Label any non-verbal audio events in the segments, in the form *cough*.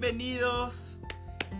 bienvenidos.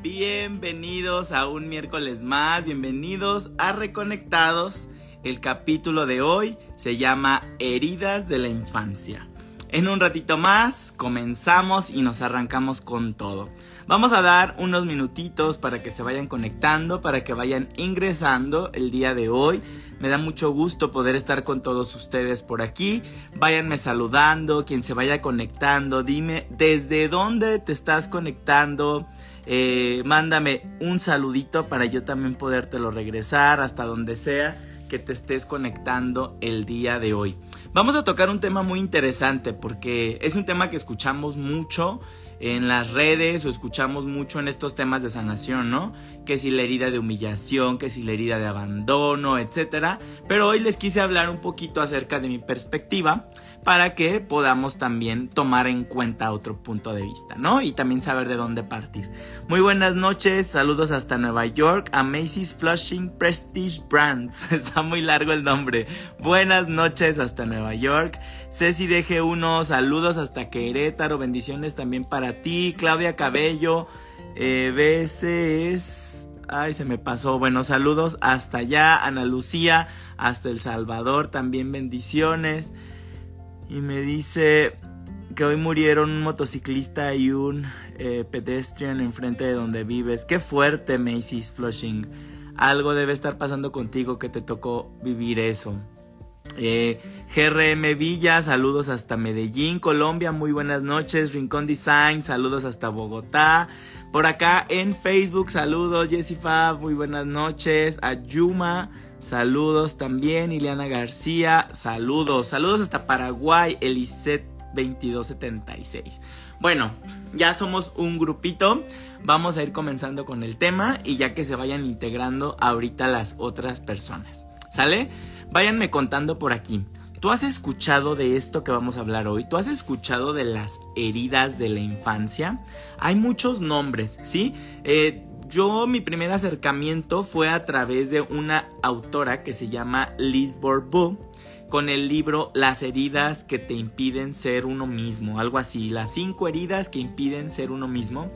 Bienvenidos a un miércoles más, bienvenidos a Reconectados. El capítulo de hoy se llama Heridas de la Infancia. En un ratito más comenzamos y nos arrancamos con todo. Vamos a dar unos minutitos para que se vayan conectando, para que vayan ingresando el día de hoy. Me da mucho gusto poder estar con todos ustedes por aquí. Váyanme saludando, quien se vaya conectando, dime desde dónde te estás conectando. Eh, mándame un saludito para yo también podértelo regresar hasta donde sea que te estés conectando el día de hoy. Vamos a tocar un tema muy interesante porque es un tema que escuchamos mucho en las redes o escuchamos mucho en estos temas de sanación, ¿no? Que si la herida de humillación, que si la herida de abandono, etcétera. Pero hoy les quise hablar un poquito acerca de mi perspectiva para que podamos también tomar en cuenta otro punto de vista, ¿no? Y también saber de dónde partir. Muy buenas noches, saludos hasta Nueva York, a Macy's Flushing Prestige Brands. *laughs* Está muy largo el nombre. Buenas noches hasta Nueva York. Ceci DG1, saludos hasta Querétaro, bendiciones también para ti. Claudia Cabello, eh. Ay, se me pasó. Bueno, saludos hasta allá. Ana Lucía, hasta El Salvador, también bendiciones. Y me dice que hoy murieron un motociclista y un eh, pedestrian enfrente de donde vives. Qué fuerte, Macy's Flushing. Algo debe estar pasando contigo que te tocó vivir eso. Eh, GRM Villa, saludos hasta Medellín, Colombia, muy buenas noches. Rincón Design, saludos hasta Bogotá. Por acá en Facebook, saludos. Jessica, muy buenas noches. Ayuma, Saludos también, Ileana García. Saludos, saludos hasta Paraguay, Elisette 2276. Bueno, ya somos un grupito. Vamos a ir comenzando con el tema y ya que se vayan integrando ahorita las otras personas. ¿Sale? Váyanme contando por aquí. ¿Tú has escuchado de esto que vamos a hablar hoy? ¿Tú has escuchado de las heridas de la infancia? Hay muchos nombres, ¿sí? Eh, yo mi primer acercamiento fue a través de una autora que se llama Liz Bourbeau con el libro Las heridas que te impiden ser uno mismo, algo así, las cinco heridas que impiden ser uno mismo.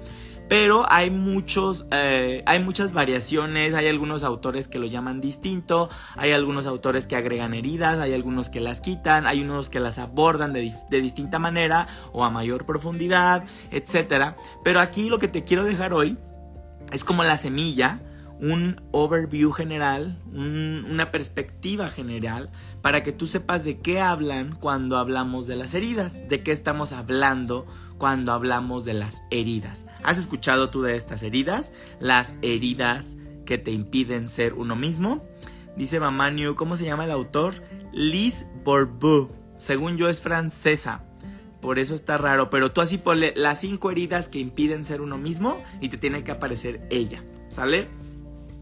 Pero hay muchos, eh, hay muchas variaciones, hay algunos autores que lo llaman distinto, hay algunos autores que agregan heridas, hay algunos que las quitan, hay unos que las abordan de, de distinta manera o a mayor profundidad, etc. Pero aquí lo que te quiero dejar hoy es como la semilla, un overview general, una perspectiva general, para que tú sepas de qué hablan cuando hablamos de las heridas, de qué estamos hablando cuando hablamos de las heridas. ¿Has escuchado tú de estas heridas? Las heridas que te impiden ser uno mismo. Dice Mamaniu, ¿cómo se llama el autor? Liz Bourbeau. Según yo es francesa. Por eso está raro, pero tú así ponle las cinco heridas que impiden ser uno mismo y te tiene que aparecer ella, ¿sale?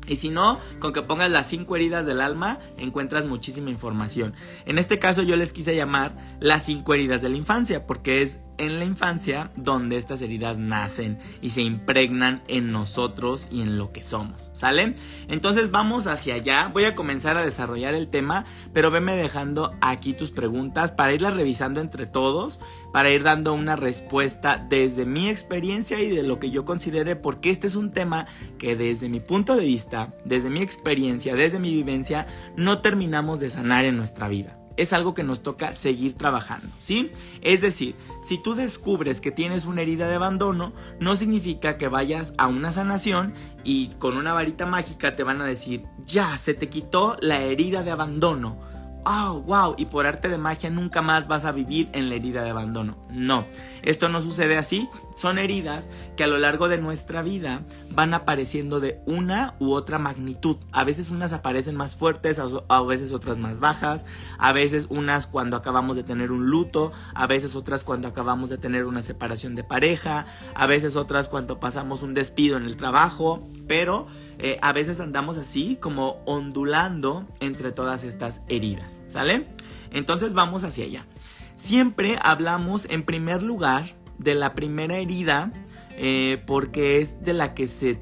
Y si no, con que pongas las cinco heridas del alma, encuentras muchísima información. En este caso yo les quise llamar las cinco heridas de la infancia, porque es en la infancia donde estas heridas nacen y se impregnan en nosotros y en lo que somos, ¿sale? Entonces vamos hacia allá, voy a comenzar a desarrollar el tema, pero venme dejando aquí tus preguntas para irlas revisando entre todos, para ir dando una respuesta desde mi experiencia y de lo que yo considere, porque este es un tema que desde mi punto de vista, desde mi experiencia, desde mi vivencia, no terminamos de sanar en nuestra vida es algo que nos toca seguir trabajando, ¿sí? Es decir, si tú descubres que tienes una herida de abandono, no significa que vayas a una sanación y con una varita mágica te van a decir, ya, se te quitó la herida de abandono oh, wow, y por arte de magia nunca más vas a vivir en la herida de abandono. No, esto no sucede así. Son heridas que a lo largo de nuestra vida van apareciendo de una u otra magnitud. A veces unas aparecen más fuertes, a veces otras más bajas, a veces unas cuando acabamos de tener un luto, a veces otras cuando acabamos de tener una separación de pareja, a veces otras cuando pasamos un despido en el trabajo, pero eh, a veces andamos así como ondulando entre todas estas heridas, ¿sale? Entonces vamos hacia allá. Siempre hablamos en primer lugar de la primera herida eh, porque es de la que se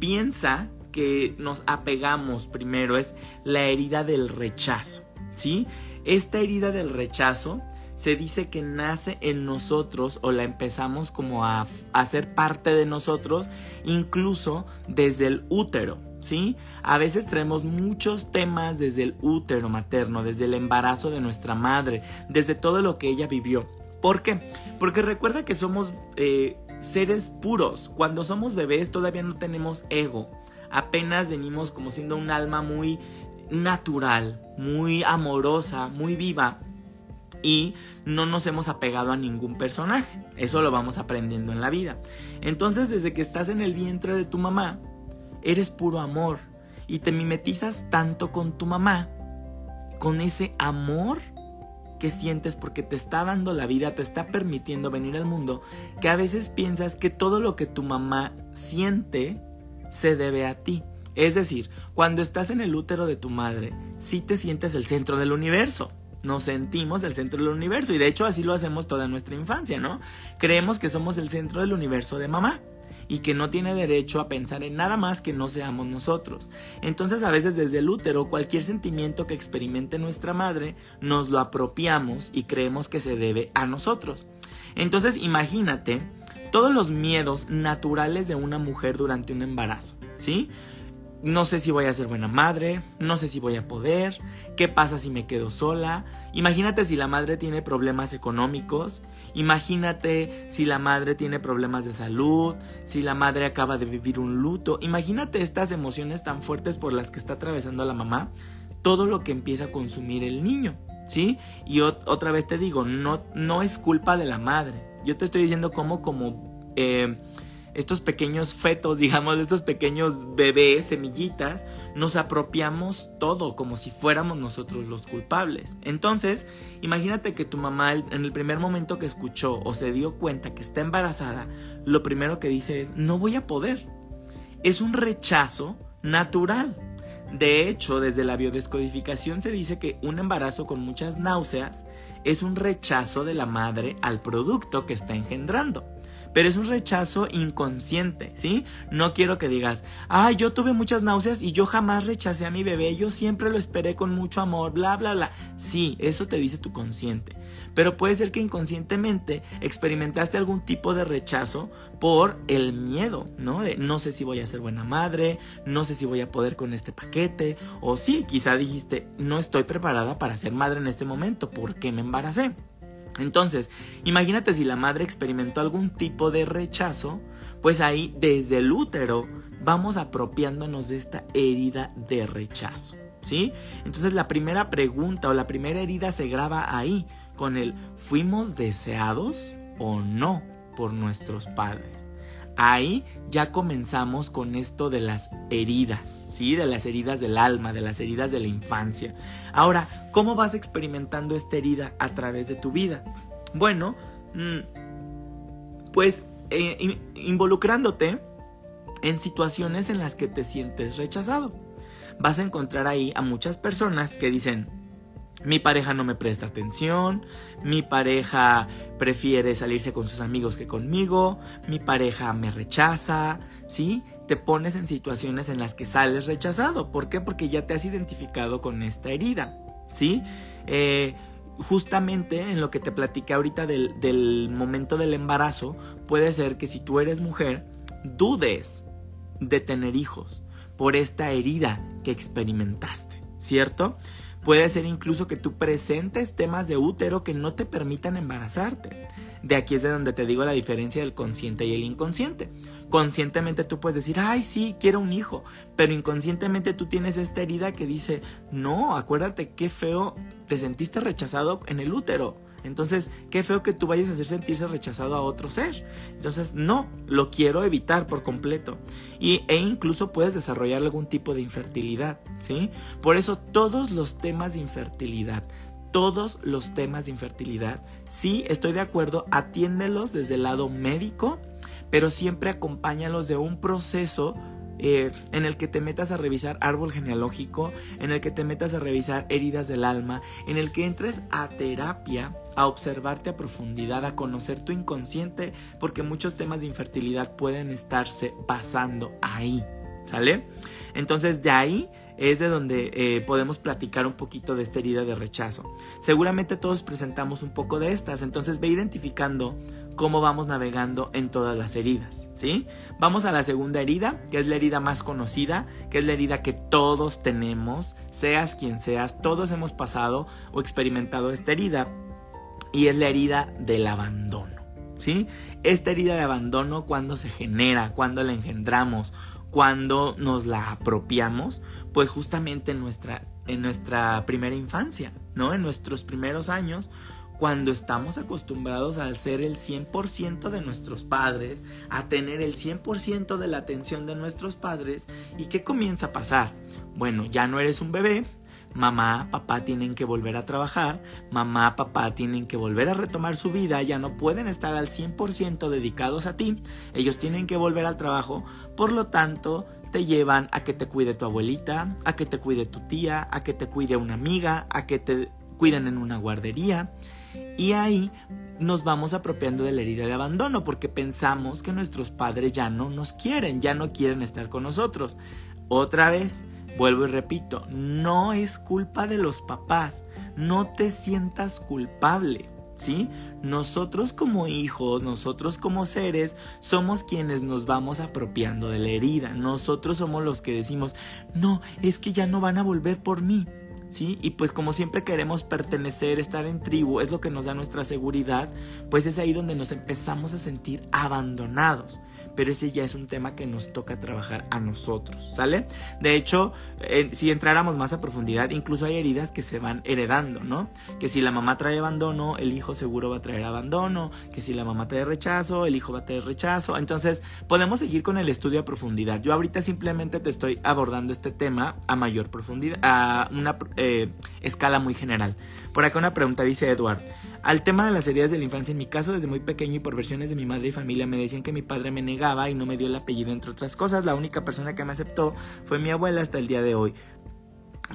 piensa que nos apegamos primero, es la herida del rechazo, ¿sí? Esta herida del rechazo se dice que nace en nosotros o la empezamos como a, ser parte de nosotros, incluso desde el útero. ¿Sí? A veces traemos muchos temas desde el útero materno, desde el embarazo de nuestra madre, desde todo lo que ella vivió. ¿Por qué? Porque recuerda que somos eh, seres puros. Cuando somos bebés todavía no tenemos ego. Apenas venimos como siendo un alma muy natural, muy amorosa, muy viva. Y no nos hemos apegado a ningún personaje. Eso lo vamos aprendiendo en la vida. Entonces, desde que estás en el vientre de tu mamá, eres puro amor. Y te mimetizas tanto con tu mamá, con ese amor que sientes porque te está dando la vida, te está permitiendo venir al mundo, que a veces piensas que todo lo que tu mamá siente se debe a ti. Es decir, cuando estás en el útero de tu madre, sí te sientes el centro del universo. Nos sentimos el centro del universo y de hecho así lo hacemos toda nuestra infancia, ¿no? Creemos que somos el centro del universo de mamá y que no tiene derecho a pensar en nada más que no seamos nosotros. Entonces a veces desde el útero cualquier sentimiento que experimente nuestra madre nos lo apropiamos y creemos que se debe a nosotros. Entonces imagínate todos los miedos naturales de una mujer durante un embarazo, ¿sí? No sé si voy a ser buena madre, no sé si voy a poder, qué pasa si me quedo sola. Imagínate si la madre tiene problemas económicos, imagínate si la madre tiene problemas de salud, si la madre acaba de vivir un luto, imagínate estas emociones tan fuertes por las que está atravesando la mamá, todo lo que empieza a consumir el niño, ¿sí? Y otra vez te digo, no, no es culpa de la madre, yo te estoy diciendo cómo como... Eh, estos pequeños fetos, digamos, estos pequeños bebés, semillitas, nos apropiamos todo como si fuéramos nosotros los culpables. Entonces, imagínate que tu mamá en el primer momento que escuchó o se dio cuenta que está embarazada, lo primero que dice es, no voy a poder. Es un rechazo natural. De hecho, desde la biodescodificación se dice que un embarazo con muchas náuseas es un rechazo de la madre al producto que está engendrando pero es un rechazo inconsciente, ¿sí? No quiero que digas, ay, yo tuve muchas náuseas y yo jamás rechacé a mi bebé, yo siempre lo esperé con mucho amor, bla, bla, bla. Sí, eso te dice tu consciente, pero puede ser que inconscientemente experimentaste algún tipo de rechazo por el miedo, ¿no? De no sé si voy a ser buena madre, no sé si voy a poder con este paquete, o sí, quizá dijiste, no estoy preparada para ser madre en este momento, ¿por qué me embaracé? Entonces, imagínate si la madre experimentó algún tipo de rechazo, pues ahí desde el útero vamos apropiándonos de esta herida de rechazo, ¿sí? Entonces la primera pregunta o la primera herida se graba ahí con el ¿fuimos deseados o no por nuestros padres? Ahí ya comenzamos con esto de las heridas, ¿sí? De las heridas del alma, de las heridas de la infancia. Ahora, ¿cómo vas experimentando esta herida a través de tu vida? Bueno, mm, pues eh, involucrándote en situaciones en las que te sientes rechazado. Vas a encontrar ahí a muchas personas que dicen, mi pareja no me presta atención, mi pareja prefiere salirse con sus amigos que conmigo, mi pareja me rechaza, ¿sí? Te pones en situaciones en las que sales rechazado. ¿Por qué? Porque ya te has identificado con esta herida, ¿sí? Eh, justamente en lo que te platiqué ahorita del, del momento del embarazo, puede ser que si tú eres mujer, dudes de tener hijos por esta herida que experimentaste, ¿cierto? Puede ser incluso que tú presentes temas de útero que no te permitan embarazarte. De aquí es de donde te digo la diferencia del consciente y el inconsciente. Conscientemente tú puedes decir, ay, sí, quiero un hijo, pero inconscientemente tú tienes esta herida que dice, no, acuérdate qué feo te sentiste rechazado en el útero entonces, qué feo que tú vayas a hacer sentirse rechazado a otro ser. Entonces, no, lo quiero evitar por completo. Y, e incluso puedes desarrollar algún tipo de infertilidad, ¿sí? Por eso todos los temas de infertilidad, todos los temas de infertilidad, sí, estoy de acuerdo, atiéndelos desde el lado médico, pero siempre acompáñalos de un proceso eh, en el que te metas a revisar árbol genealógico, en el que te metas a revisar heridas del alma, en el que entres a terapia, a observarte a profundidad, a conocer tu inconsciente, porque muchos temas de infertilidad pueden estarse pasando ahí, ¿sale? Entonces de ahí es de donde eh, podemos platicar un poquito de esta herida de rechazo. Seguramente todos presentamos un poco de estas, entonces ve identificando cómo vamos navegando en todas las heridas, ¿sí? Vamos a la segunda herida, que es la herida más conocida, que es la herida que todos tenemos, seas quien seas, todos hemos pasado o experimentado esta herida, y es la herida del abandono. ¿Sí? Esta herida de abandono cuando se genera, cuando la engendramos, cuando nos la apropiamos, pues justamente en nuestra, en nuestra primera infancia, ¿no? En nuestros primeros años, cuando estamos acostumbrados a ser el 100% de nuestros padres, a tener el 100% de la atención de nuestros padres, ¿y qué comienza a pasar? Bueno, ya no eres un bebé, mamá, papá tienen que volver a trabajar, mamá, papá tienen que volver a retomar su vida, ya no pueden estar al 100% dedicados a ti, ellos tienen que volver al trabajo, por lo tanto, te llevan a que te cuide tu abuelita, a que te cuide tu tía, a que te cuide una amiga, a que te cuiden en una guardería. Y ahí nos vamos apropiando de la herida de abandono porque pensamos que nuestros padres ya no nos quieren, ya no quieren estar con nosotros. Otra vez, vuelvo y repito, no es culpa de los papás, no te sientas culpable. ¿Sí? Nosotros como hijos, nosotros como seres, somos quienes nos vamos apropiando de la herida. Nosotros somos los que decimos, no, es que ya no van a volver por mí. ¿Sí? Y pues como siempre queremos pertenecer, estar en tribu, es lo que nos da nuestra seguridad, pues es ahí donde nos empezamos a sentir abandonados pero ese ya es un tema que nos toca trabajar a nosotros, ¿sale? De hecho, si entráramos más a profundidad, incluso hay heridas que se van heredando, ¿no? Que si la mamá trae abandono, el hijo seguro va a traer abandono, que si la mamá trae rechazo, el hijo va a traer rechazo. Entonces, podemos seguir con el estudio a profundidad. Yo ahorita simplemente te estoy abordando este tema a mayor profundidad, a una eh, escala muy general. Por acá una pregunta dice Edward. Al tema de las heridas de la infancia, en mi caso desde muy pequeño y por versiones de mi madre y familia me decían que mi padre me negaba y no me dio el apellido entre otras cosas. La única persona que me aceptó fue mi abuela hasta el día de hoy.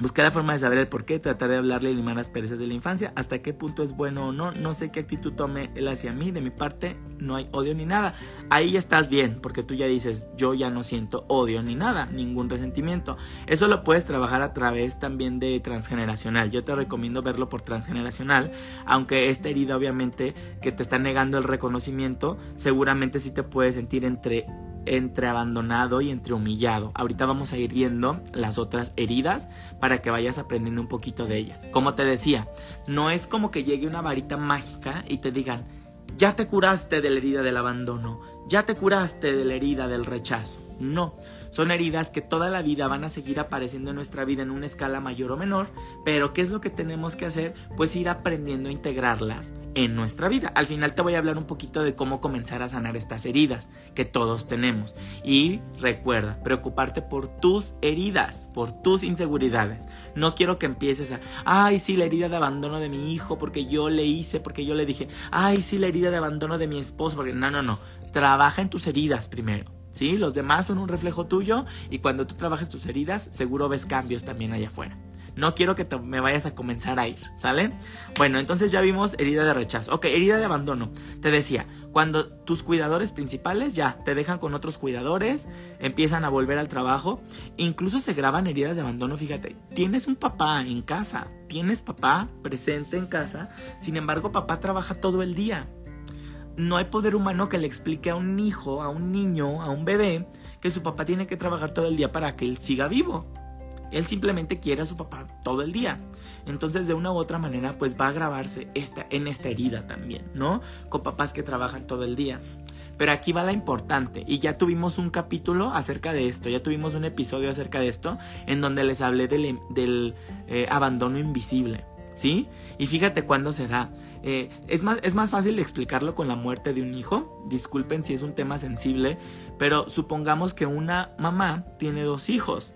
Buscar la forma de saber el por qué, tratar de hablarle y limar las perezas de la infancia, hasta qué punto es bueno o no, no sé qué actitud tome él hacia mí, de mi parte no hay odio ni nada. Ahí ya estás bien, porque tú ya dices, yo ya no siento odio ni nada, ningún resentimiento. Eso lo puedes trabajar a través también de transgeneracional. Yo te recomiendo verlo por transgeneracional, aunque esta herida obviamente que te está negando el reconocimiento, seguramente sí te puedes sentir entre entre abandonado y entre humillado. Ahorita vamos a ir viendo las otras heridas para que vayas aprendiendo un poquito de ellas. Como te decía, no es como que llegue una varita mágica y te digan, ya te curaste de la herida del abandono, ya te curaste de la herida del rechazo. No, son heridas que toda la vida van a seguir apareciendo en nuestra vida en una escala mayor o menor, pero ¿qué es lo que tenemos que hacer? Pues ir aprendiendo a integrarlas en nuestra vida. Al final te voy a hablar un poquito de cómo comenzar a sanar estas heridas que todos tenemos. Y recuerda, preocuparte por tus heridas, por tus inseguridades. No quiero que empieces a, ay, sí, la herida de abandono de mi hijo porque yo le hice, porque yo le dije, ay, sí, la herida de abandono de mi esposo, porque no, no, no. Trabaja en tus heridas primero. ¿Sí? Los demás son un reflejo tuyo y cuando tú trabajes tus heridas, seguro ves cambios también allá afuera. No quiero que me vayas a comenzar a ir, ¿sale? Bueno, entonces ya vimos herida de rechazo. Ok, herida de abandono. Te decía, cuando tus cuidadores principales ya te dejan con otros cuidadores, empiezan a volver al trabajo, incluso se graban heridas de abandono, fíjate, tienes un papá en casa, tienes papá presente en casa, sin embargo papá trabaja todo el día no hay poder humano que le explique a un hijo, a un niño, a un bebé, que su papá tiene que trabajar todo el día para que él siga vivo. Él simplemente quiere a su papá todo el día. Entonces, de una u otra manera, pues va a grabarse esta, en esta herida también, ¿no? Con papás que trabajan todo el día. Pero aquí va la importante, y ya tuvimos un capítulo acerca de esto, ya tuvimos un episodio acerca de esto, en donde les hablé del, del eh, abandono invisible, ¿sí? Y fíjate cuándo se da. Eh, es, más, es más fácil explicarlo con la muerte de un hijo. Disculpen si es un tema sensible, pero supongamos que una mamá tiene dos hijos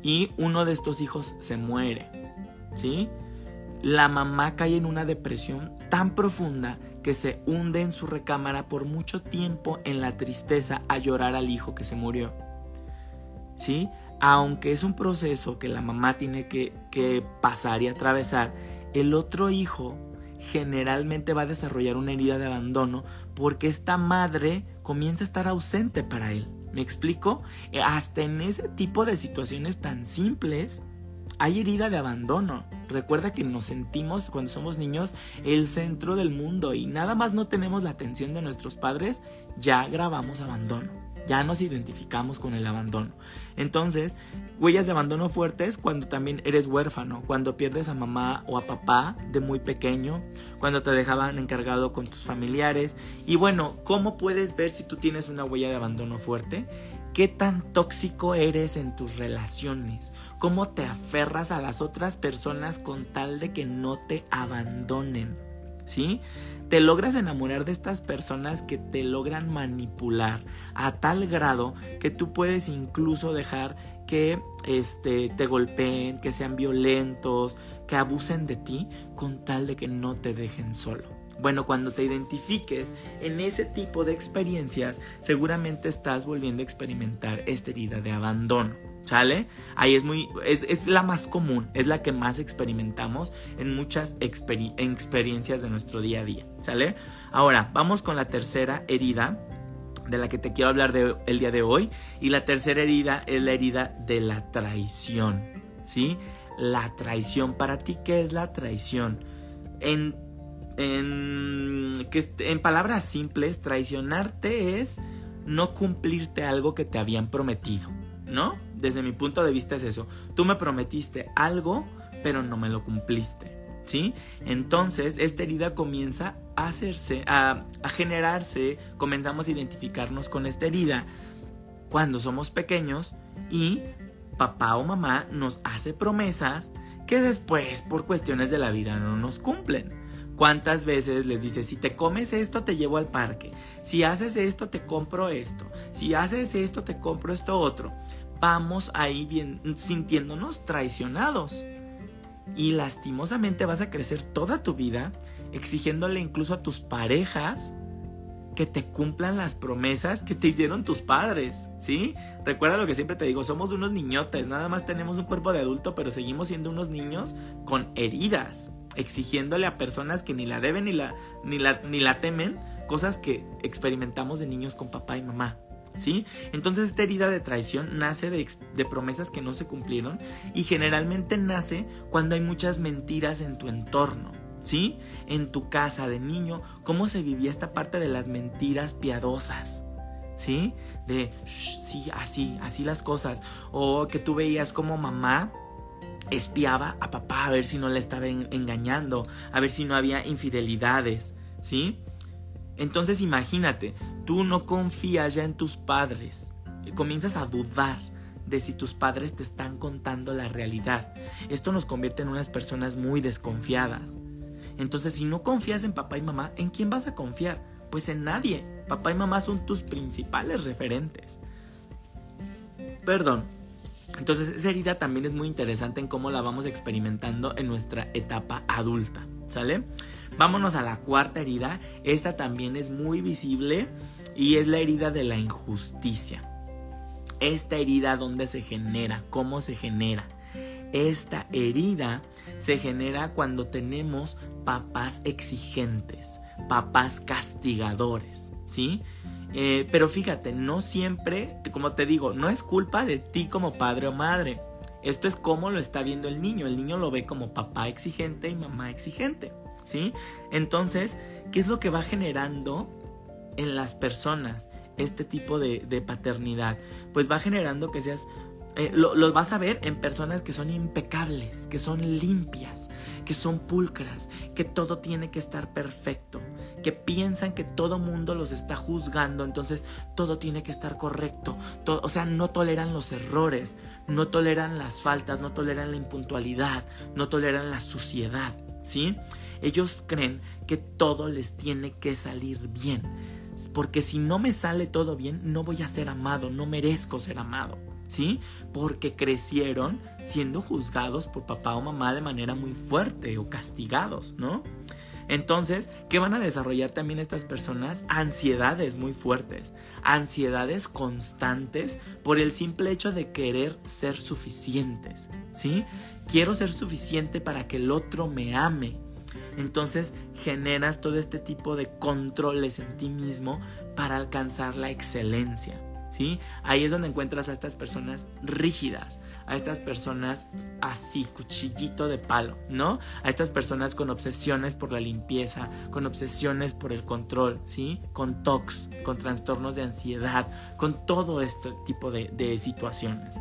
y uno de estos hijos se muere. ¿Sí? La mamá cae en una depresión tan profunda que se hunde en su recámara por mucho tiempo en la tristeza a llorar al hijo que se murió. ¿Sí? Aunque es un proceso que la mamá tiene que, que pasar y atravesar, el otro hijo generalmente va a desarrollar una herida de abandono porque esta madre comienza a estar ausente para él. ¿Me explico? Eh, hasta en ese tipo de situaciones tan simples hay herida de abandono. Recuerda que nos sentimos cuando somos niños el centro del mundo y nada más no tenemos la atención de nuestros padres, ya grabamos abandono ya nos identificamos con el abandono. Entonces, huellas de abandono fuertes cuando también eres huérfano, cuando pierdes a mamá o a papá de muy pequeño, cuando te dejaban encargado con tus familiares. Y bueno, ¿cómo puedes ver si tú tienes una huella de abandono fuerte? ¿Qué tan tóxico eres en tus relaciones? ¿Cómo te aferras a las otras personas con tal de que no te abandonen? ¿Sí? Te logras enamorar de estas personas que te logran manipular a tal grado que tú puedes incluso dejar que este, te golpeen, que sean violentos, que abusen de ti con tal de que no te dejen solo. Bueno, cuando te identifiques en ese tipo de experiencias, seguramente estás volviendo a experimentar esta herida de abandono. ¿Sale? Ahí es muy, es, la más común, es la que más experimentamos en muchas experiencias de nuestro día a día, ¿sale? Ahora, vamos con la tercera herida de la que te quiero hablar de, el día de hoy. Y la tercera herida es la herida de la traición, ¿sí? La traición, para ti, ¿qué es la traición? En, en, que, en palabras simples, traicionarte es no cumplirte algo que te habían prometido, ¿no? desde mi punto de vista es eso. Tú me prometiste algo, pero no me lo cumpliste. ¿Sí? Entonces, esta herida comienza a hacerse, a, generarse, comenzamos a identificarnos con esta herida cuando somos pequeños y papá o mamá nos hace promesas que después por cuestiones de la vida no nos cumplen. ¿Cuántas veces les dice, si te comes esto te llevo al parque, si haces esto te compro esto, si haces esto te compro esto otro? Vamos ahí bien, sintiéndonos traicionados. Y lastimosamente vas a crecer toda tu vida exigiéndole incluso a tus parejas que te cumplan las promesas que te hicieron tus padres, ¿sí? Recuerda lo que siempre te digo, somos unos niñotes, nada más tenemos un cuerpo de adulto, pero seguimos siendo unos niños con heridas, exigiéndole a personas que ni la deben ni la, ni la, ni la temen, cosas que experimentamos de niños con papá y mamá. ¿Sí? Entonces esta herida de traición nace de, promesas que no se cumplieron y generalmente nace cuando hay muchas mentiras en tu entorno, ¿sí? En tu casa de niño, cómo se vivía esta parte de las mentiras piadosas. ¿Sí? De, sí, así, así las cosas. O que tú veías como mamá espiaba a papá a ver si no le estaba engañando, a ver si no había infidelidades, ¿sí? Entonces imagínate, tú no confías ya en tus padres y comienzas a dudar de si tus padres te están contando la realidad. Esto nos convierte en unas personas muy desconfiadas. Entonces, si no confías en papá y mamá, ¿en quién vas a confiar? Pues en nadie. Papá y mamá son tus principales referentes. Perdón. Entonces, esa herida también es muy interesante en cómo la vamos experimentando en nuestra etapa adulta. ¿Sale? Vámonos a la cuarta herida. Esta también es muy visible y es la herida de la injusticia. Esta herida, ¿dónde se genera? ¿Cómo se genera? Esta herida se genera cuando tenemos papás exigentes, papás castigadores, ¿sí? Eh, pero fíjate, no siempre, como te digo, no es culpa de ti como padre o madre. Esto es como lo está viendo el niño. El niño lo ve como papá exigente y mamá exigente. ¿Sí? Entonces, ¿qué es lo que va generando en las personas este tipo de, paternidad? Pues va generando que seas eh, lo, vas a ver en personas que son impecables, que son limpias, que son pulcras, que todo tiene que estar perfecto, que piensan que todo mundo los está juzgando, entonces todo tiene que estar correcto. o sea, no toleran los errores, no toleran las faltas, no toleran la impuntualidad, no toleran la suciedad, ¿sí? Ellos creen que todo les tiene que salir bien. Porque si no me sale todo bien, no voy a ser amado, no merezco ser amado. ¿Sí? Porque crecieron siendo juzgados por papá o mamá de manera muy fuerte o castigados, ¿no? Entonces, ¿qué van a desarrollar también estas personas? Ansiedades muy fuertes, ansiedades constantes por el simple hecho de querer ser suficientes, ¿sí? Quiero ser suficiente para que el otro me ame, entonces generas todo este tipo de controles en ti mismo para alcanzar la excelencia. ¿sí? Ahí es donde encuentras a estas personas rígidas, a estas personas así, cuchillito de palo, ¿no? A estas personas con obsesiones por la limpieza, con obsesiones por el control, ¿sí? Con TOCs, con trastornos de ansiedad, con todo este tipo de, de situaciones.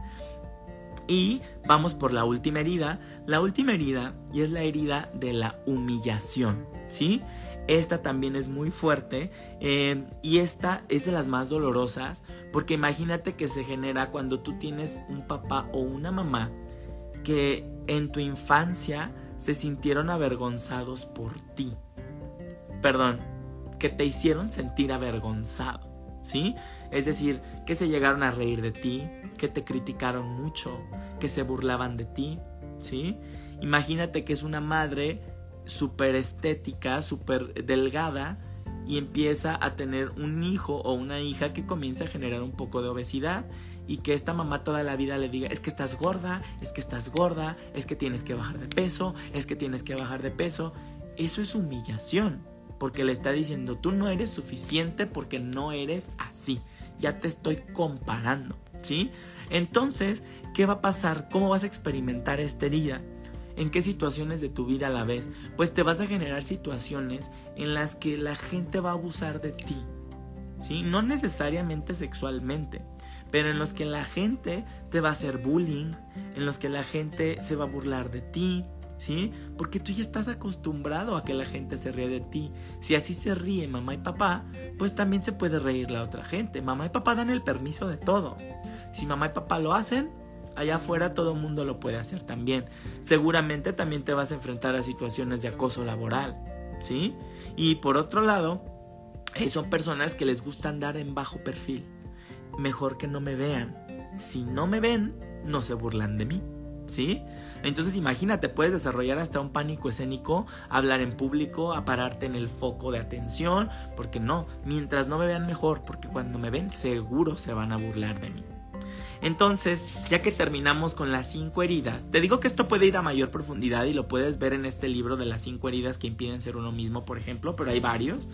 Y vamos por la última herida. La última herida y es la herida de la humillación, ¿sí? Esta también es muy fuerte eh, y esta es de las más dolorosas porque imagínate que se genera cuando tú tienes un papá o una mamá que en tu infancia se sintieron avergonzados por ti. Perdón, que te hicieron sentir avergonzado, ¿sí? Es decir, que se llegaron a reír de ti, que te criticaron mucho, que se burlaban de ti, ¿sí? Imagínate que es una madre súper estética, súper delgada y empieza a tener un hijo o una hija que comienza a generar un poco de obesidad y que esta mamá toda la vida le diga, es que estás gorda, es que estás gorda, es que tienes que bajar de peso, es que tienes que bajar de peso. Eso es humillación, porque le está diciendo, tú no eres suficiente porque no eres así, ya te estoy comparando, ¿sí? Entonces, ¿qué va a pasar? ¿Cómo vas a experimentar esta herida? ¿En qué situaciones de tu vida la ves? Pues te vas a generar situaciones en las que la gente va a abusar de ti. ¿Sí? No necesariamente sexualmente, pero en los que la gente te va a hacer bullying, en los que la gente se va a burlar de ti, ¿sí? Porque tú ya estás acostumbrado a que la gente se ríe de ti. Si así se ríe mamá y papá, pues también se puede reír la otra gente. Mamá y papá dan el permiso de todo. Si mamá y papá lo hacen, allá afuera todo el mundo lo puede hacer también. Seguramente también te vas a enfrentar a situaciones de acoso laboral, ¿sí? Y por otro lado, eh, son personas que les gusta andar en bajo perfil. Mejor que no me vean. Si no me ven, no se burlan de mí. ¿Sí? Entonces imagínate, puedes desarrollar hasta un pánico escénico, hablar en público, a pararte en el foco de atención, porque no, mientras no me vean mejor, porque cuando me ven seguro se van a burlar de mí. Entonces, ya que terminamos con las cinco heridas, te digo que esto puede ir a mayor profundidad y lo puedes ver en este libro de las cinco heridas que impiden ser uno mismo, por ejemplo, pero hay varios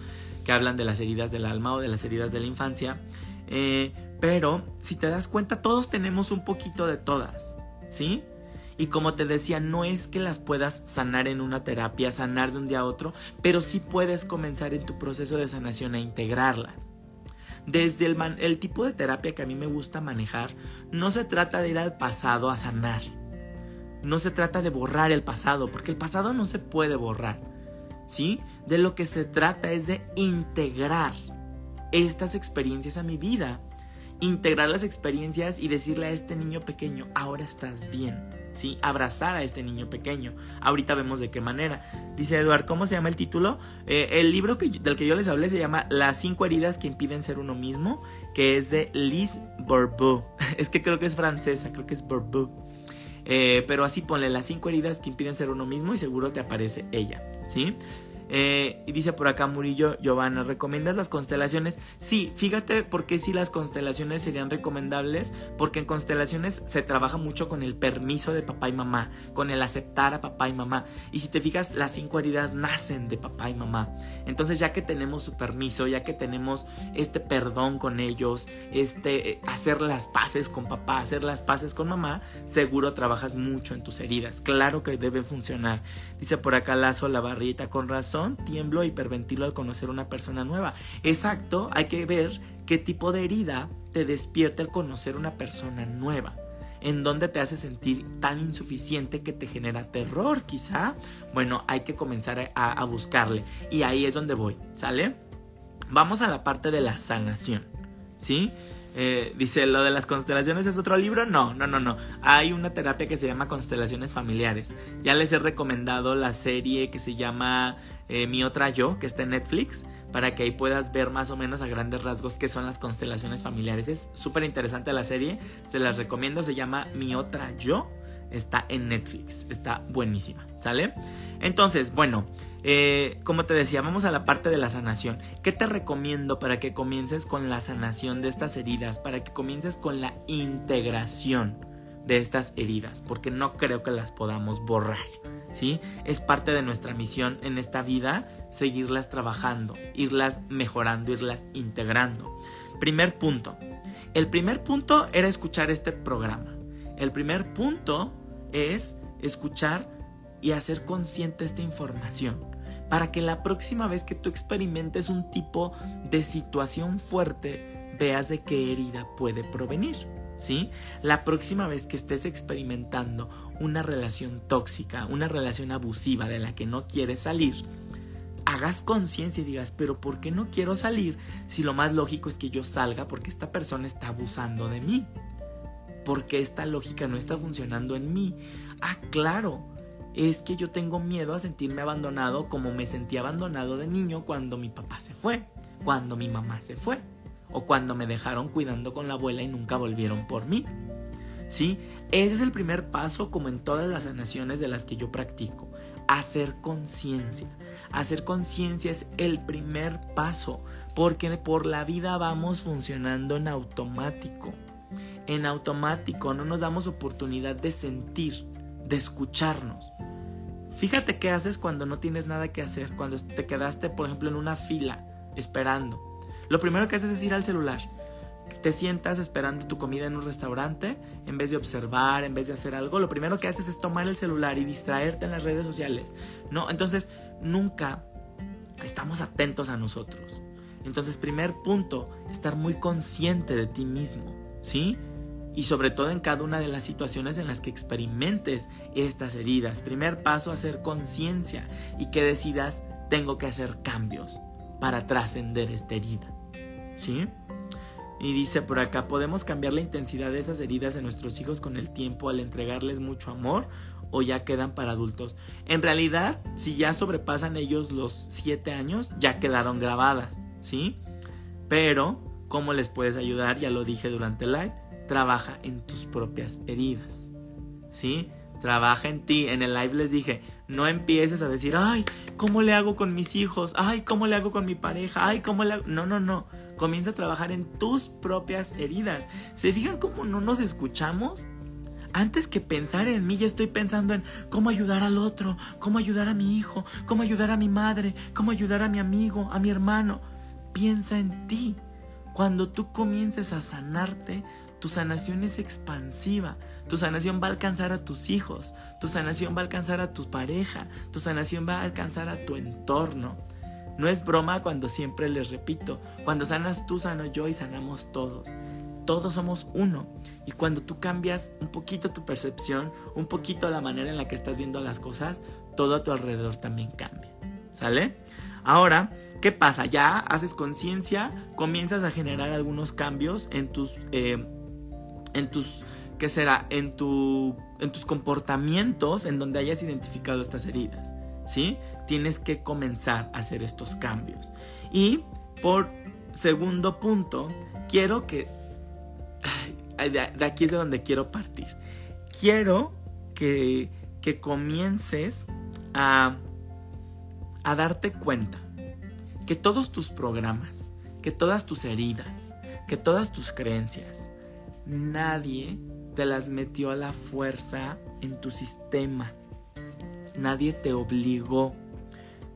que hablan de las heridas del alma o de las heridas de la infancia. Eh, pero, si te das cuenta, todos tenemos un poquito de todas, ¿sí? Y como te decía, no es que las puedas sanar en una terapia, sanar de un día a otro, pero sí puedes comenzar en tu proceso de sanación a integrarlas. Desde el, el tipo de terapia que a mí me gusta manejar, no se trata de ir al pasado a sanar. No se trata de borrar el pasado, porque el pasado no se puede borrar. ¿Sí? De lo que se trata es de integrar estas experiencias a mi vida. Integrar las experiencias y decirle a este niño pequeño, ahora estás bien ¿sí? Abrazar a este niño pequeño. Ahorita vemos de qué manera. Dice Eduard, ¿cómo se llama el título? Eh, el libro que, del que yo les hablé se llama Las cinco heridas que impiden ser uno mismo, que es de Lise Bourbeau. *laughs* Es que creo que es francesa, creo que es Bourbeau. Eh, pero así ponle las cinco heridas que impiden ser uno mismo y seguro te aparece ella, ¿sí? Eh, y dice por acá Murillo, Giovanna, ¿recomiendas las constelaciones? Sí, fíjate por qué sí las constelaciones serían recomendables, porque en constelaciones se trabaja mucho con el permiso de papá y mamá, con el aceptar a papá y mamá. Y si te fijas, las cinco heridas nacen de papá y mamá. Entonces ya que tenemos su permiso, ya que tenemos este perdón con ellos, este eh, hacer las paces con papá, hacer las paces con mamá, seguro trabajas mucho en tus heridas. Claro que debe funcionar. Dice por acá Lazo la barrita con razón tiemblo e hiperventilo al conocer una persona nueva. Exacto, hay que ver qué tipo de herida te despierta al conocer una persona nueva. En dónde te hace sentir tan insuficiente que te genera terror, quizá. Bueno, hay que comenzar a, buscarle. Y ahí es donde voy, ¿sale? Vamos a la parte de la sanación, ¿sí? Eh, dice, ¿lo de las constelaciones es otro libro? No, no, no, no. Hay una terapia que se llama Constelaciones Familiares. Ya les he recomendado la serie que se llama eh, Mi Otra Yo, que está en Netflix, para que ahí puedas ver más o menos a grandes rasgos qué son las constelaciones familiares. Es súper interesante la serie, se las recomiendo, se llama Mi Otra Yo está en Netflix. Está buenísima, ¿sale? Entonces, bueno, eh, como te decía, vamos a la parte de la sanación. ¿Qué te recomiendo para que comiences con la sanación de estas heridas? Para que comiences con la integración de estas heridas, porque no creo que las podamos borrar. Es parte de nuestra misión en esta vida seguirlas trabajando, irlas mejorando, irlas integrando. Primer punto, El primer punto era escuchar este programa. El primer punto es escuchar y hacer consciente esta información para que la próxima vez que tú experimentes un tipo de situación fuerte veas de qué herida puede provenir. ¿Sí? La próxima vez que estés experimentando una relación tóxica, una relación abusiva de la que no quieres salir, hagas conciencia y digas, pero ¿por qué no quiero salir si lo más lógico es que yo salga porque esta persona está abusando de mí? Porque esta lógica no está funcionando en mí. Ah, claro, es que yo tengo miedo a sentirme abandonado como me sentí abandonado de niño cuando mi papá se fue, cuando mi mamá se fue, o cuando me dejaron cuidando con la abuela y nunca volvieron por mí. ¿Sí? Ese es el primer paso como en todas las sanaciones de las que yo practico. Hacer conciencia. Hacer conciencia es el primer paso porque por la vida vamos funcionando en automático. En automático no nos damos oportunidad de sentir, de escucharnos. Fíjate qué haces cuando no tienes nada que hacer, cuando te quedaste, por ejemplo, en una fila esperando. Lo primero que haces es ir al celular. Te sientas esperando tu comida en un restaurante, en vez de observar, en vez de hacer algo, lo primero que haces es tomar el celular y distraerte en las redes sociales. No, entonces nunca estamos atentos a nosotros. Entonces, primer punto, estar muy consciente de ti mismo, ¿sí? y sobre todo en cada una de las situaciones en las que experimentes estas heridas. Primer paso, hacer conciencia y que decidas, tengo que hacer cambios para trascender esta herida. ¿Sí? Y dice por acá, ¿podemos cambiar la intensidad de esas heridas en nuestros hijos con el tiempo al entregarles mucho amor o ya quedan para adultos? En realidad, si ya sobrepasan ellos los 7 años, ya quedaron grabadas, ¿sí? Pero, ¿cómo les puedes ayudar? Ya lo dije durante el live trabaja en tus propias heridas. ¿Sí? Trabaja en ti. En el live les dije, no empieces a decir, ay, ¿cómo le hago con mis hijos? Ay, ¿cómo le hago con mi pareja? Ay, ¿cómo le hago? No, no, no. Comienza a trabajar en tus propias heridas. ¿Se fijan cómo no nos escuchamos? Antes que pensar en mí, ya estoy pensando en cómo ayudar al otro, cómo ayudar a mi hijo, cómo ayudar a mi madre, cómo ayudar a mi amigo, a mi hermano. Piensa en ti. Cuando tú comiences a sanarte, tu sanación es expansiva. Tu sanación va a alcanzar a tus hijos. Tu sanación va a alcanzar a tu pareja. Tu sanación va a alcanzar a tu entorno. No es broma cuando siempre les repito, cuando sanas tú, sano yo y sanamos todos. Todos somos uno. Y cuando tú cambias un poquito tu percepción, un poquito la manera en la que estás viendo las cosas, todo a tu alrededor también cambia. ¿Sale? Ahora, ¿qué pasa? Ya haces conciencia, comienzas a generar algunos cambios en tus eh, en tus, ¿qué será? En, tu, en tus comportamientos en donde hayas identificado estas heridas, ¿sí? Tienes que comenzar a hacer estos cambios. Y por segundo punto, quiero que... de aquí es de donde quiero partir. Quiero que, que comiences a, a darte cuenta que todos tus programas, que todas tus heridas, que todas tus creencias, Nadie te las metió a la fuerza en tu sistema. Nadie te obligó.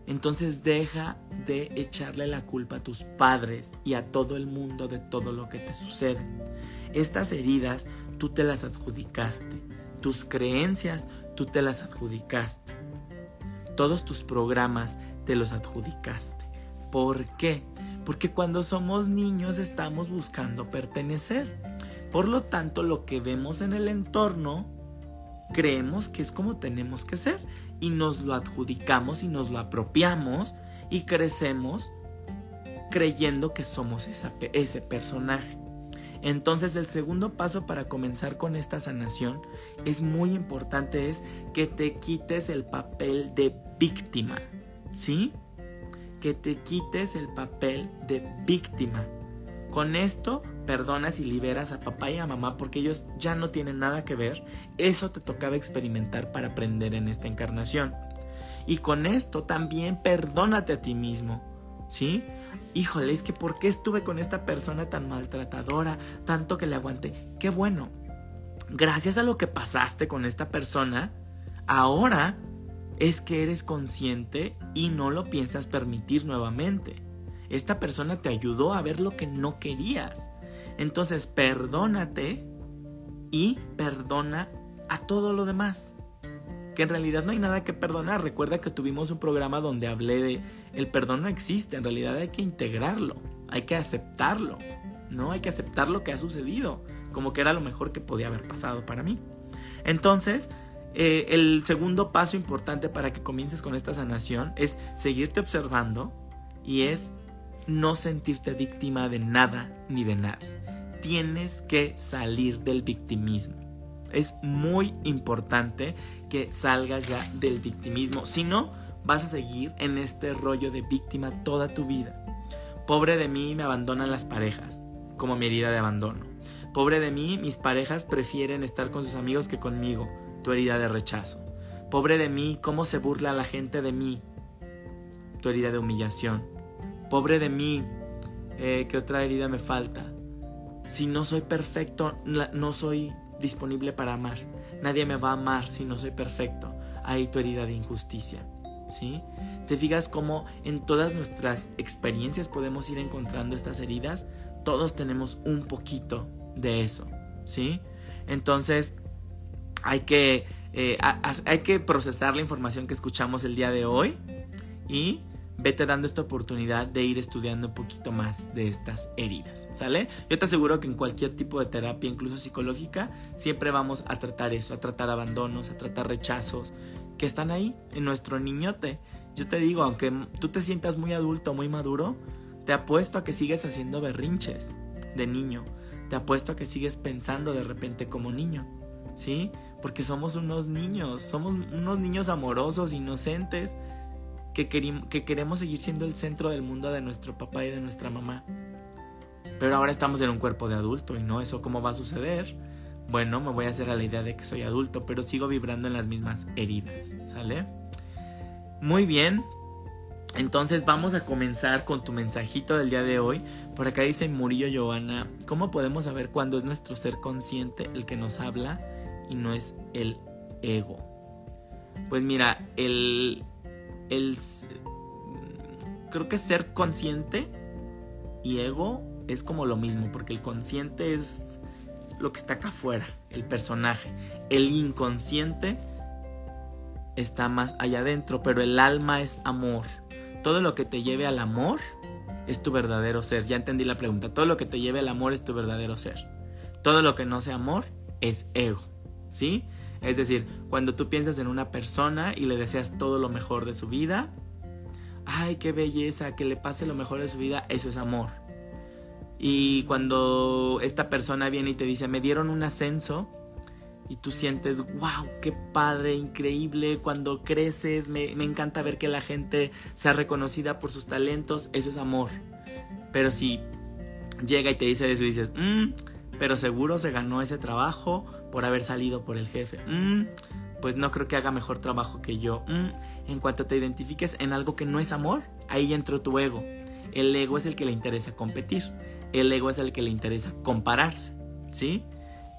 Entonces deja de echarle la culpa a tus padres y a todo el mundo de todo lo que te sucede. Estas heridas tú te las adjudicaste. Tus creencias tú te las adjudicaste. Todos tus programas te los adjudicaste. ¿Por qué? Porque cuando somos niños estamos buscando pertenecer. Por lo tanto, lo que vemos en el entorno, creemos que es como tenemos que ser y nos lo adjudicamos y nos lo apropiamos y crecemos creyendo que somos ese personaje. Entonces el segundo paso para comenzar con esta sanación es muy importante es que te quites el papel de víctima, ¿sí? Que te quites el papel de víctima. Con esto perdonas y liberas a papá y a mamá porque ellos ya no tienen nada que ver, eso te tocaba experimentar para aprender en esta encarnación. Y con esto también perdónate a ti mismo, ¿sí? Híjole, es que ¿por qué estuve con esta persona tan maltratadora, tanto que le aguanté? Qué bueno. Gracias a lo que pasaste con esta persona, ahora es que eres consciente y no lo piensas permitir nuevamente. Esta persona te ayudó a ver lo que no querías. Entonces, perdónate y perdona a todo lo demás. Que en realidad no hay nada que perdonar. Recuerda que tuvimos un programa donde hablé de el perdón no existe, en realidad hay que integrarlo, hay que aceptarlo, ¿no? Hay que aceptar lo que ha sucedido, como que era lo mejor que podía haber pasado para mí. Entonces, eh, el segundo paso importante para que comiences con esta sanación es seguirte observando y es no sentirte víctima de nada ni de nada. Tienes que salir del victimismo. Es muy importante que salgas ya del victimismo. Si no, vas a seguir en este rollo de víctima toda tu vida. Pobre de mí, me abandonan las parejas, como mi herida de abandono. Pobre de mí, mis parejas prefieren estar con sus amigos que conmigo, tu herida de rechazo. Pobre de mí, cómo se burla la gente de mí, tu herida de humillación. Pobre de mí, eh, ¿qué otra herida me falta? Si no soy perfecto, no soy disponible para amar. Nadie me va a amar si no soy perfecto. Ahí tu herida de injusticia. ¿Sí? ¿Te fijas cómo en todas nuestras experiencias podemos ir encontrando estas heridas? Todos tenemos un poquito de eso, ¿sí? Entonces, hay que, eh, hay que procesar la información que escuchamos el día de hoy y vete dando esta oportunidad de ir estudiando un poquito más de estas heridas, ¿sale? Yo te aseguro que en cualquier tipo de terapia, incluso psicológica, siempre vamos a tratar eso, a tratar abandonos, a tratar rechazos que están ahí en nuestro niñote. Yo te digo, aunque tú te sientas muy adulto, muy maduro, te apuesto a que sigues haciendo berrinches de niño. Te apuesto a que sigues pensando de repente como niño, ¿sí? Porque somos unos niños, somos unos niños amorosos, inocentes, que, que queremos seguir siendo el centro del mundo de nuestro papá y de nuestra mamá. Pero ahora estamos en un cuerpo de adulto y no, eso cómo va a suceder. Bueno, me voy a hacer a la idea de que soy adulto, pero sigo vibrando en las mismas heridas, ¿sale? Muy bien. Entonces vamos a comenzar con tu mensajito del día de hoy. Por acá dice Murillo Giovanna, ¿cómo podemos saber cuándo es nuestro ser consciente el que nos habla y no es el ego? Pues mira, el, el creo que ser consciente y ego es como lo mismo, porque el consciente es lo que está acá afuera, el personaje. El inconsciente está más allá adentro, pero el alma es amor. Todo lo que te lleve al amor es tu verdadero ser. Ya entendí la pregunta. Todo lo que te lleve al amor es tu verdadero ser. Todo lo que no sea amor es ego. ¿Sí? Es decir, cuando tú piensas en una persona y le deseas todo lo mejor de su vida, ay, qué belleza, que le pase lo mejor de su vida, eso es amor. Y cuando esta persona viene y te dice, me dieron un ascenso, y tú sientes, wow, qué padre, increíble, cuando creces, me, encanta ver que la gente sea reconocida por sus talentos, eso es amor. Pero si llega y te dice eso y dices, mmm, pero seguro se ganó ese trabajo por haber salido por el jefe. Mm, pues no creo que haga mejor trabajo que yo. Mm, en cuanto te identifiques en algo que no es amor, ahí entró tu ego. El ego es el que le interesa competir. El ego es el que le interesa compararse. ¿Sí?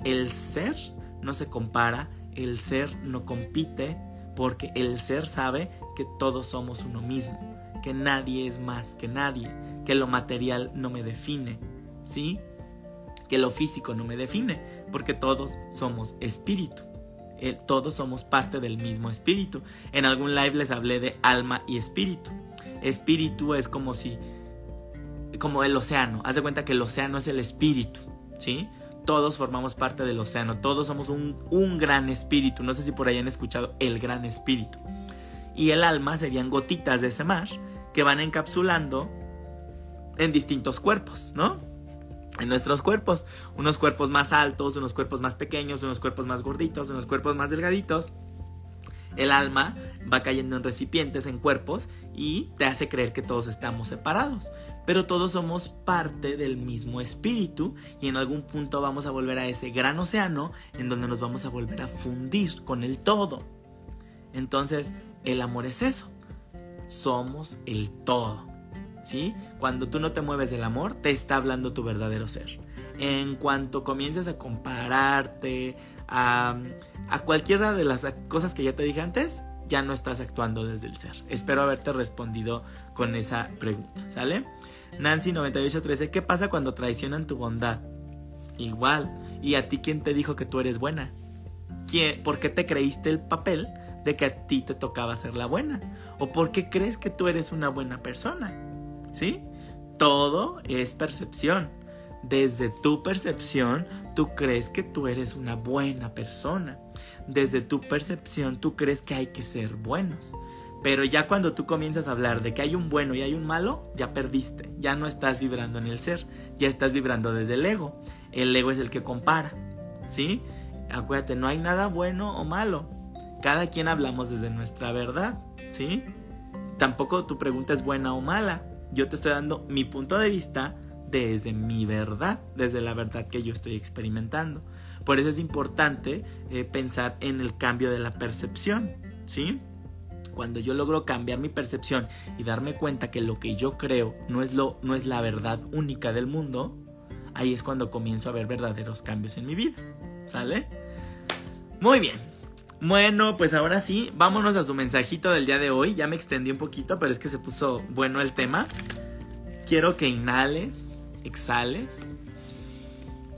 El ser no se compara, el ser no compite, porque el ser sabe que todos somos uno mismo, que nadie es más que nadie, que lo material no me define. ¿Sí? Que lo físico no me define, porque todos somos espíritu. Eh, todos somos parte del mismo espíritu. En algún live les hablé de alma y espíritu. Espíritu es como si, como el océano. Haz de cuenta que el océano es el espíritu, ¿sí? Todos formamos parte del océano, todos somos un, un gran espíritu. No sé si por ahí han escuchado el gran espíritu. Y el alma serían gotitas de ese mar que van encapsulando en distintos cuerpos, ¿no? En nuestros cuerpos. Unos cuerpos más altos, unos cuerpos más pequeños, unos cuerpos más gorditos, unos cuerpos más delgaditos. El alma va cayendo en recipientes, en cuerpos, y te hace creer que todos estamos separados. Pero todos somos parte del mismo espíritu y en algún punto vamos a volver a ese gran océano en donde nos vamos a volver a fundir con el todo. Entonces, el amor es eso. Somos el todo. ¿Sí? Cuando tú no te mueves del amor, te está hablando tu verdadero ser. En cuanto comiences a compararte a, a cualquiera de las cosas que ya te dije antes, ya no estás actuando desde el ser. Espero haberte respondido con esa pregunta, ¿sale? Nancy9813, ¿qué pasa cuando traicionan tu bondad? igual. ¿Y a ti quién te dijo que tú eres buena? ¿Quién, ¿Por qué te creíste el papel de que a ti te tocaba ser la buena? ¿O por qué crees que tú eres una buena persona? ¿Sí? Todo es percepción. Desde tu percepción, tú crees que tú eres una buena persona. Desde tu percepción, tú crees que hay que ser buenos. Pero ya cuando tú comienzas a hablar de que hay un bueno y hay un malo, ya perdiste. Ya no estás vibrando en el ser, ya estás vibrando desde el ego. El ego es el que compara. ¿Sí? Acuérdate, no hay nada bueno o malo. Cada quien hablamos desde nuestra verdad. ¿Sí? Tampoco tu pregunta es buena o mala. Yo te estoy dando mi punto de vista desde mi verdad, desde la verdad que yo estoy experimentando. Por eso es importante eh, pensar en el cambio de la percepción, ¿sí? Cuando yo logro cambiar mi percepción y darme cuenta que lo que yo creo no es, lo, no es la verdad única del mundo, ahí es cuando comienzo a ver verdaderos cambios en mi vida, ¿sale? Muy bien. Bueno, pues ahora sí, vámonos a su mensajito del día de hoy. Ya me extendí un poquito, pero es que se puso bueno el tema. Quiero que inhales exhales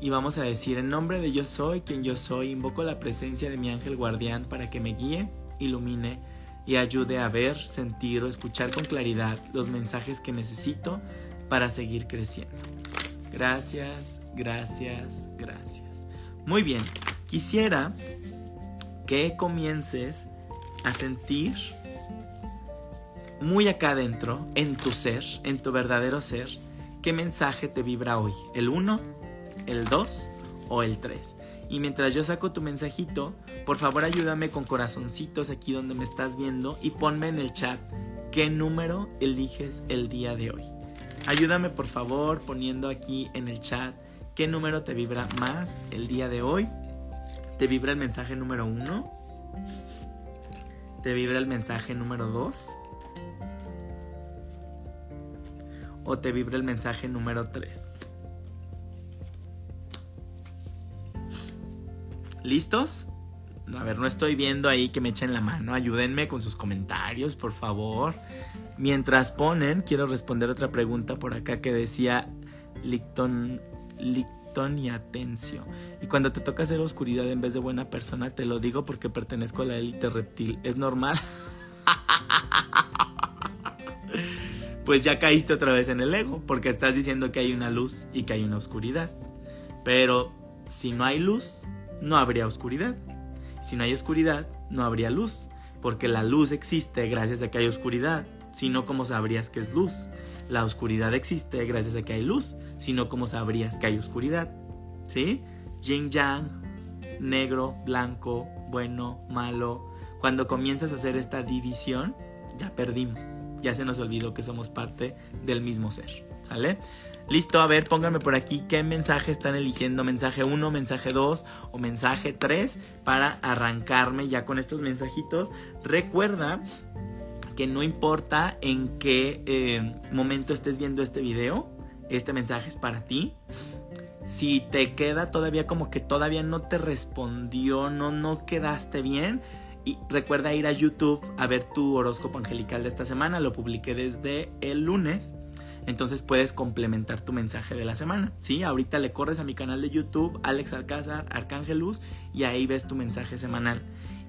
y vamos a decir en nombre de yo soy quien yo soy, invoco la presencia de mi ángel guardián para que me guíe, ilumine y ayude a ver, sentir o escuchar con claridad los mensajes que necesito para seguir creciendo. Gracias, gracias, gracias. Muy bien, quisiera que comiences a sentir muy acá adentro, en tu ser, en tu verdadero ser, qué mensaje te vibra hoy, el 1, el 2 o el 3. Y mientras yo saco tu mensajito, por favor ayúdame con corazoncitos aquí donde me estás viendo y ponme en el chat qué número eliges el día de hoy. Ayúdame por favor poniendo aquí en el chat qué número te vibra más el día de hoy. ¿Te vibra el mensaje número 1? ¿Te vibra el mensaje número 2? o te vibra el mensaje número 3. ¿Listos? A ver, no estoy viendo ahí que me echen la mano. Ayúdenme con sus comentarios, por favor. Mientras ponen, quiero responder otra pregunta por acá que decía Licton, Licton y Atencio. Y cuando te toca hacer oscuridad en vez de buena persona, te lo digo porque pertenezco a la élite reptil. ¿Es normal? *laughs* pues ya caíste otra vez en el ego, porque estás diciendo que hay una luz y que hay una oscuridad. Pero si no hay luz, no habría oscuridad. Si no hay oscuridad, no habría luz, porque la luz existe gracias a que hay oscuridad, si no, ¿cómo sabrías que es luz? La oscuridad existe gracias a que hay luz, si no, ¿cómo sabrías que hay oscuridad? ¿Sí? Yin yang, negro, blanco, bueno, malo. Cuando comienzas a hacer esta división, ya perdimos ya se nos olvidó que somos parte del mismo ser. ¿Sale? Listo, a ver, pónganme por aquí qué mensaje están eligiendo, mensaje 1, mensaje 2 o mensaje 3 para arrancarme ya con estos mensajitos. Recuerda que no importa en qué eh, momento estés viendo este video, este mensaje es para ti. Si te queda todavía como que todavía no te respondió, no, no quedaste bien, y recuerda ir a YouTube a ver tu horóscopo angelical de esta semana. Lo publiqué desde el lunes. Entonces puedes complementar tu mensaje de la semana. ¿sí? Ahorita le corres a mi canal de YouTube, Alex Alcázar, Arcángelus, y ahí ves tu mensaje semanal.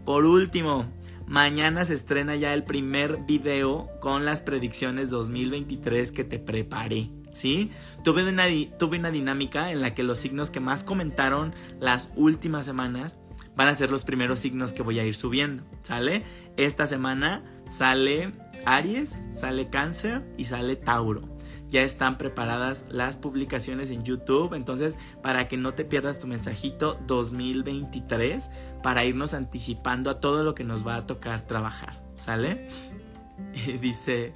Por último, mañana se estrena ya el primer video con las predicciones 2023 que te preparé. ¿Sí? Tuve una, tuve una dinámica en la que los signos que más comentaron las últimas semanas van a ser los primeros signos que voy a ir subiendo, ¿sale? Esta semana sale Aries, sale Cáncer y sale Tauro. Ya están preparadas las publicaciones en YouTube, entonces para que no te pierdas tu mensajito 2023, para irnos anticipando a todo lo que nos va a tocar trabajar, ¿sale? *laughs* Y dice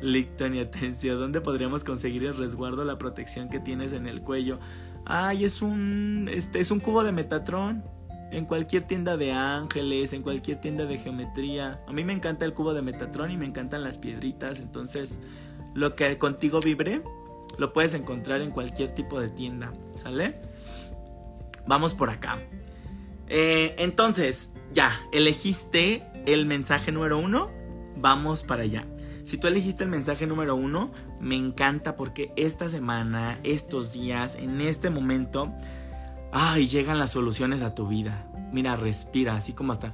Licton y Atencio, ¿dónde podríamos conseguir el resguardo, la protección que tienes en el cuello? Ay, es un, este, es un cubo de Metatron en cualquier tienda de ángeles, en cualquier tienda de geometría. A mí me encanta el cubo de Metatron y me encantan las piedritas, entonces lo que contigo vibre lo puedes encontrar en cualquier tipo de tienda, ¿sale? Vamos por acá. Eh, entonces, ya, elegiste el mensaje número uno, vamos para allá. Si tú elegiste el mensaje número uno, me encanta porque esta semana, estos días, en este momento, ay, llegan las soluciones a tu vida. Mira, respira, así como hasta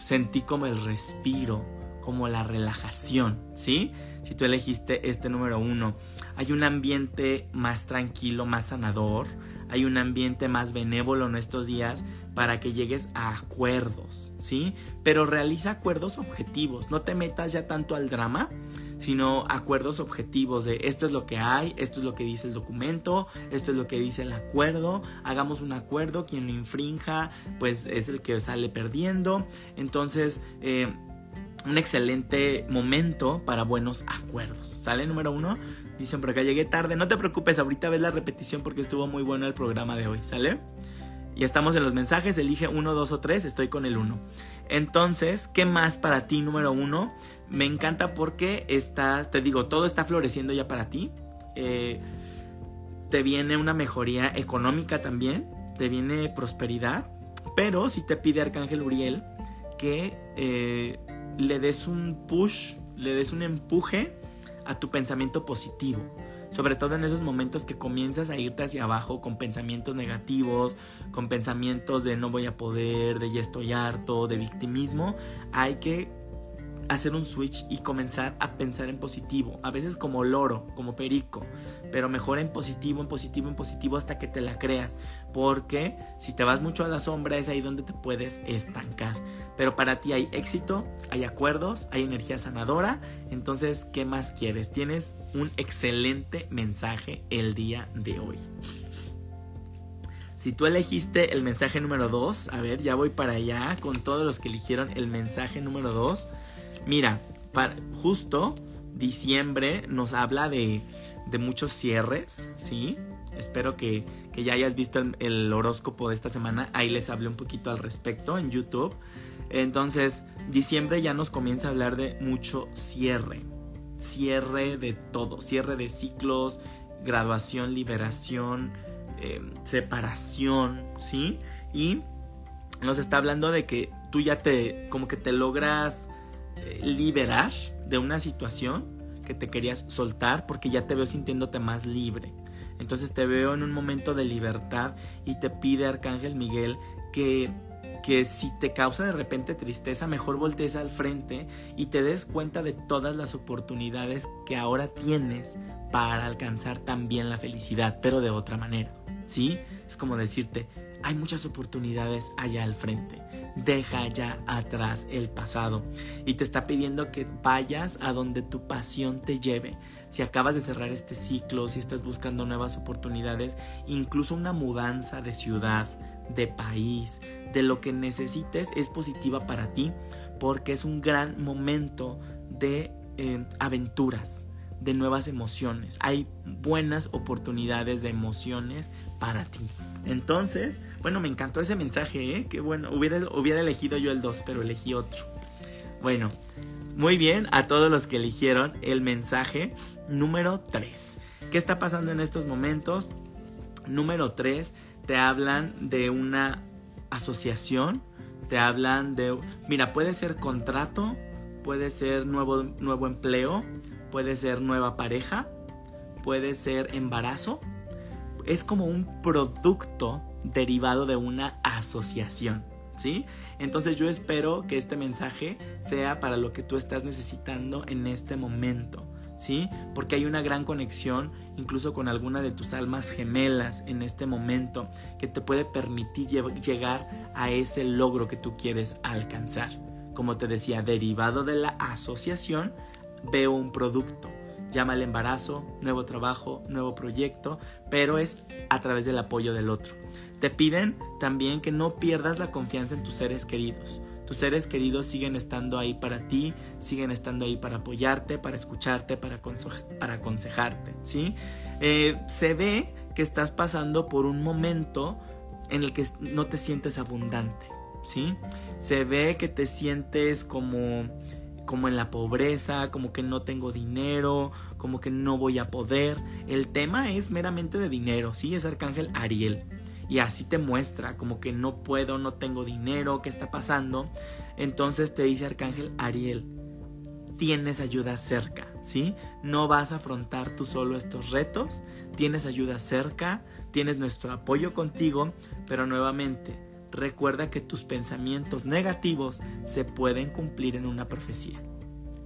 sentí como el respiro, como la relajación, ¿sí? Si tú elegiste este número uno, hay un ambiente más tranquilo, más sanador, hay un ambiente más benévolo en estos días para que llegues a acuerdos, ¿sí? Pero realiza acuerdos objetivos, no te metas ya tanto al drama, sino acuerdos objetivos de esto es lo que hay, esto es lo que dice el documento, esto es lo que dice el acuerdo, hagamos un acuerdo, quien lo infrinja pues es el que sale perdiendo, entonces... Eh, un excelente momento para buenos acuerdos. ¿Sale número uno? Dicen por acá, llegué tarde. No te preocupes, ahorita ves la repetición porque estuvo muy bueno el programa de hoy. ¿Sale? Y estamos en los mensajes, elige uno, dos o tres, estoy con el uno. Entonces, ¿qué más para ti número uno? Me encanta porque estás, te digo, todo está floreciendo ya para ti. Eh, te viene una mejoría económica también, te viene prosperidad, pero si te pide Arcángel Uriel que eh, le des un push, le des un empuje a tu pensamiento positivo. Sobre todo en esos momentos que comienzas a irte hacia abajo con pensamientos negativos, con pensamientos de no voy a poder, de ya estoy harto, de victimismo, hay que hacer un switch y comenzar a pensar en positivo. A veces como loro, como perico, pero mejor en positivo, en positivo, en positivo hasta que te la creas. Porque si te vas mucho a la sombra es ahí donde te puedes estancar. Pero para ti hay éxito, hay acuerdos, hay energía sanadora. Entonces, ¿qué más quieres? Tienes un excelente mensaje el día de hoy. Si tú elegiste el mensaje número 2, a ver, ya voy para allá con todos los que eligieron el mensaje número 2. Mira, justo diciembre nos habla de, muchos cierres, ¿sí? Espero que, ya hayas visto el, horóscopo de esta semana. Ahí les hablé un poquito al respecto en YouTube. Entonces, diciembre ya nos comienza a hablar de mucho cierre. Cierre de todo. Cierre de ciclos, graduación, liberación, em, separación, ¿sí? Y nos está hablando de que tú ya te, como que te logras liberar de una situación que te querías soltar porque ya te veo sintiéndote más libre. Entonces te veo en un momento de libertad y te pide Arcángel Miguel que que si te causa de repente tristeza, mejor voltees al frente y te des cuenta de todas las oportunidades que ahora tienes para alcanzar también la felicidad, pero de otra manera. ¿Sí? Es como decirte, hay muchas oportunidades allá al frente. Deja ya atrás el pasado. Y te está pidiendo que vayas a donde tu pasión te lleve. Si acabas de cerrar este ciclo, si estás buscando nuevas oportunidades, incluso una mudanza de ciudad, de país, de lo que necesites, es positiva para ti porque es un gran momento de eh, aventuras, de nuevas emociones. Hay buenas oportunidades de emociones para ti. Entonces, bueno, me encantó ese mensaje, ¿eh? Que bueno, hubiera, hubiera elegido yo el 2, pero elegí otro. Bueno, muy bien a todos los que eligieron el mensaje número 3. ¿Qué está pasando en estos momentos? Número 3, te hablan de una asociación, te hablan de... Mira, puede ser contrato, puede ser nuevo, nuevo empleo, puede ser nueva pareja, puede ser embarazo. Es como un producto derivado de una asociación. ¿Sí? Entonces yo espero que este mensaje sea para lo que tú estás necesitando en este momento. ¿Sí? Porque hay una gran conexión incluso con alguna de tus almas gemelas en este momento que te puede permitir llegar a ese logro que tú quieres alcanzar. Como te decía, derivado de la asociación, veo un producto. Llama al embarazo, nuevo trabajo, nuevo proyecto, pero es a través del apoyo del otro. Te piden también que no pierdas la confianza en tus seres queridos. Tus seres queridos siguen estando ahí para ti, siguen estando ahí para apoyarte, para escucharte, para, para aconsejarte, ¿sí? Eh, se ve que estás pasando por un momento en el que no te sientes abundante, ¿sí? Se ve que te sientes como como en la pobreza, como que no tengo dinero, como que no voy a poder. El tema es meramente de dinero, ¿sí? Es Arcángel Ariel. Y así te muestra, como que no puedo, no tengo dinero, ¿qué está pasando? Entonces te dice Arcángel Ariel, tienes ayuda cerca, ¿sí? No vas a afrontar tú solo estos retos, tienes ayuda cerca, tienes nuestro apoyo contigo, pero nuevamente, recuerda que tus pensamientos negativos se pueden cumplir en una profecía.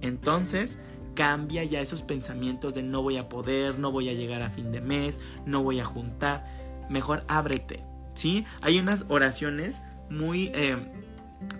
Entonces, cambia ya esos pensamientos de no voy a poder, no voy a llegar a fin de mes, no voy a juntar. Mejor ábrete, ¿sí? Hay unas oraciones muy eh,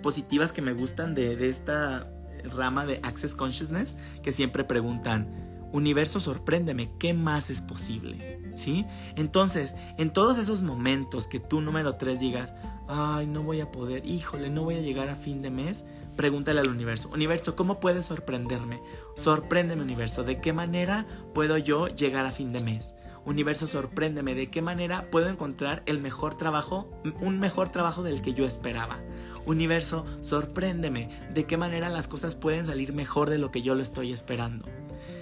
positivas que me gustan de, de esta rama de Access Consciousness que siempre preguntan, universo sorpréndeme, ¿qué más es posible? ¿Sí? Entonces, en todos esos momentos que tú número 3 digas, ay, no voy a poder, híjole, no voy a llegar a fin de mes, pregúntale al universo, universo, ¿cómo puedes sorprenderme? Sorpréndeme, universo, ¿de qué manera puedo yo llegar a fin de mes? Universo, sorpréndeme, ¿de qué manera puedo encontrar el mejor trabajo, un mejor trabajo del que yo esperaba? Universo, sorpréndeme, ¿de qué manera las cosas pueden salir mejor de lo que yo lo estoy esperando?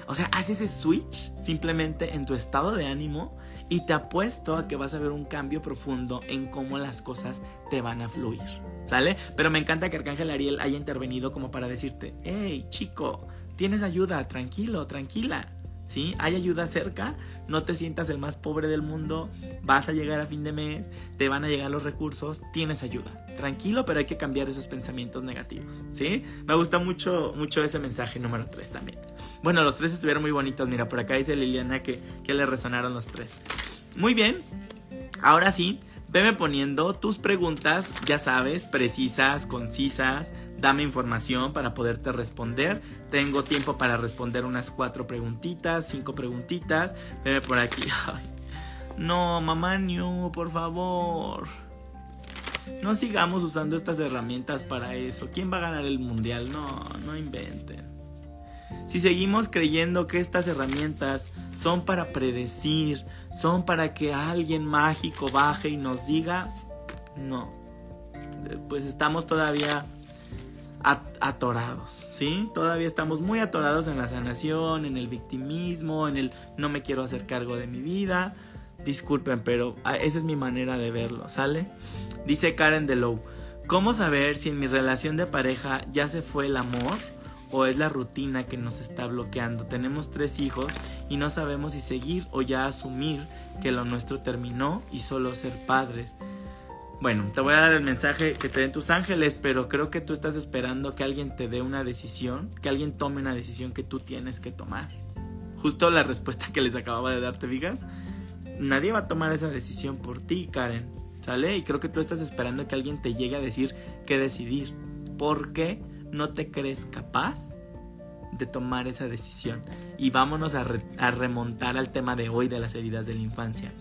O sea, haz ese switch simplemente en tu estado de ánimo y te apuesto a que vas a ver un cambio profundo en cómo las cosas te van a fluir. ¿Sale? Pero me encanta que Arcángel Ariel haya intervenido como para decirte, hey chico, tienes ayuda, tranquilo, tranquila. ¿Sí? Hay ayuda cerca, no te sientas el más pobre del mundo, vas a llegar a fin de mes, te van a llegar los recursos, tienes ayuda. Tranquilo, pero hay que cambiar esos pensamientos negativos, ¿sí? Me gusta mucho, mucho ese mensaje número 3 también. Bueno, los tres estuvieron muy bonitos, mira, por acá dice Liliana que, que le resonaron los tres. Muy bien, ahora sí, veme poniendo tus preguntas, ya sabes, precisas, concisas, dame información para poderte responder. Tengo tiempo para responder unas cuatro preguntitas, cinco preguntitas. Veme por aquí. *laughs* No, mamá New, por favor. No sigamos usando estas herramientas para eso. ¿Quién va a ganar el mundial? No, no inventen. Si seguimos creyendo que estas herramientas son para predecir, son para que alguien mágico baje y nos diga, no, pues estamos todavía atorados, ¿sí? Todavía estamos muy atorados en la sanación, en el victimismo, en el no me quiero hacer cargo de mi vida. Disculpen, pero ah, esa es mi manera de verlo, ¿sale? Dice Karen DeLow, ¿cómo saber si en mi relación de pareja ya se fue el amor o es la rutina que nos está bloqueando? Tenemos tres hijos y no sabemos si seguir o ya asumir que lo nuestro terminó y solo ser padres. Bueno, te voy a dar el mensaje que te den tus ángeles, pero creo que tú estás esperando que alguien te dé una decisión, que alguien tome una decisión que tú tienes que tomar. Justo la respuesta que les acababa de dar, ¿te? Nadie va a tomar esa decisión por ti, Karen, ¿sale? Y creo que tú estás esperando que alguien te llegue a decir qué decidir. ¿Por qué no te crees capaz de tomar esa decisión? Y vámonos a, remontar al tema de hoy de las heridas de la infancia.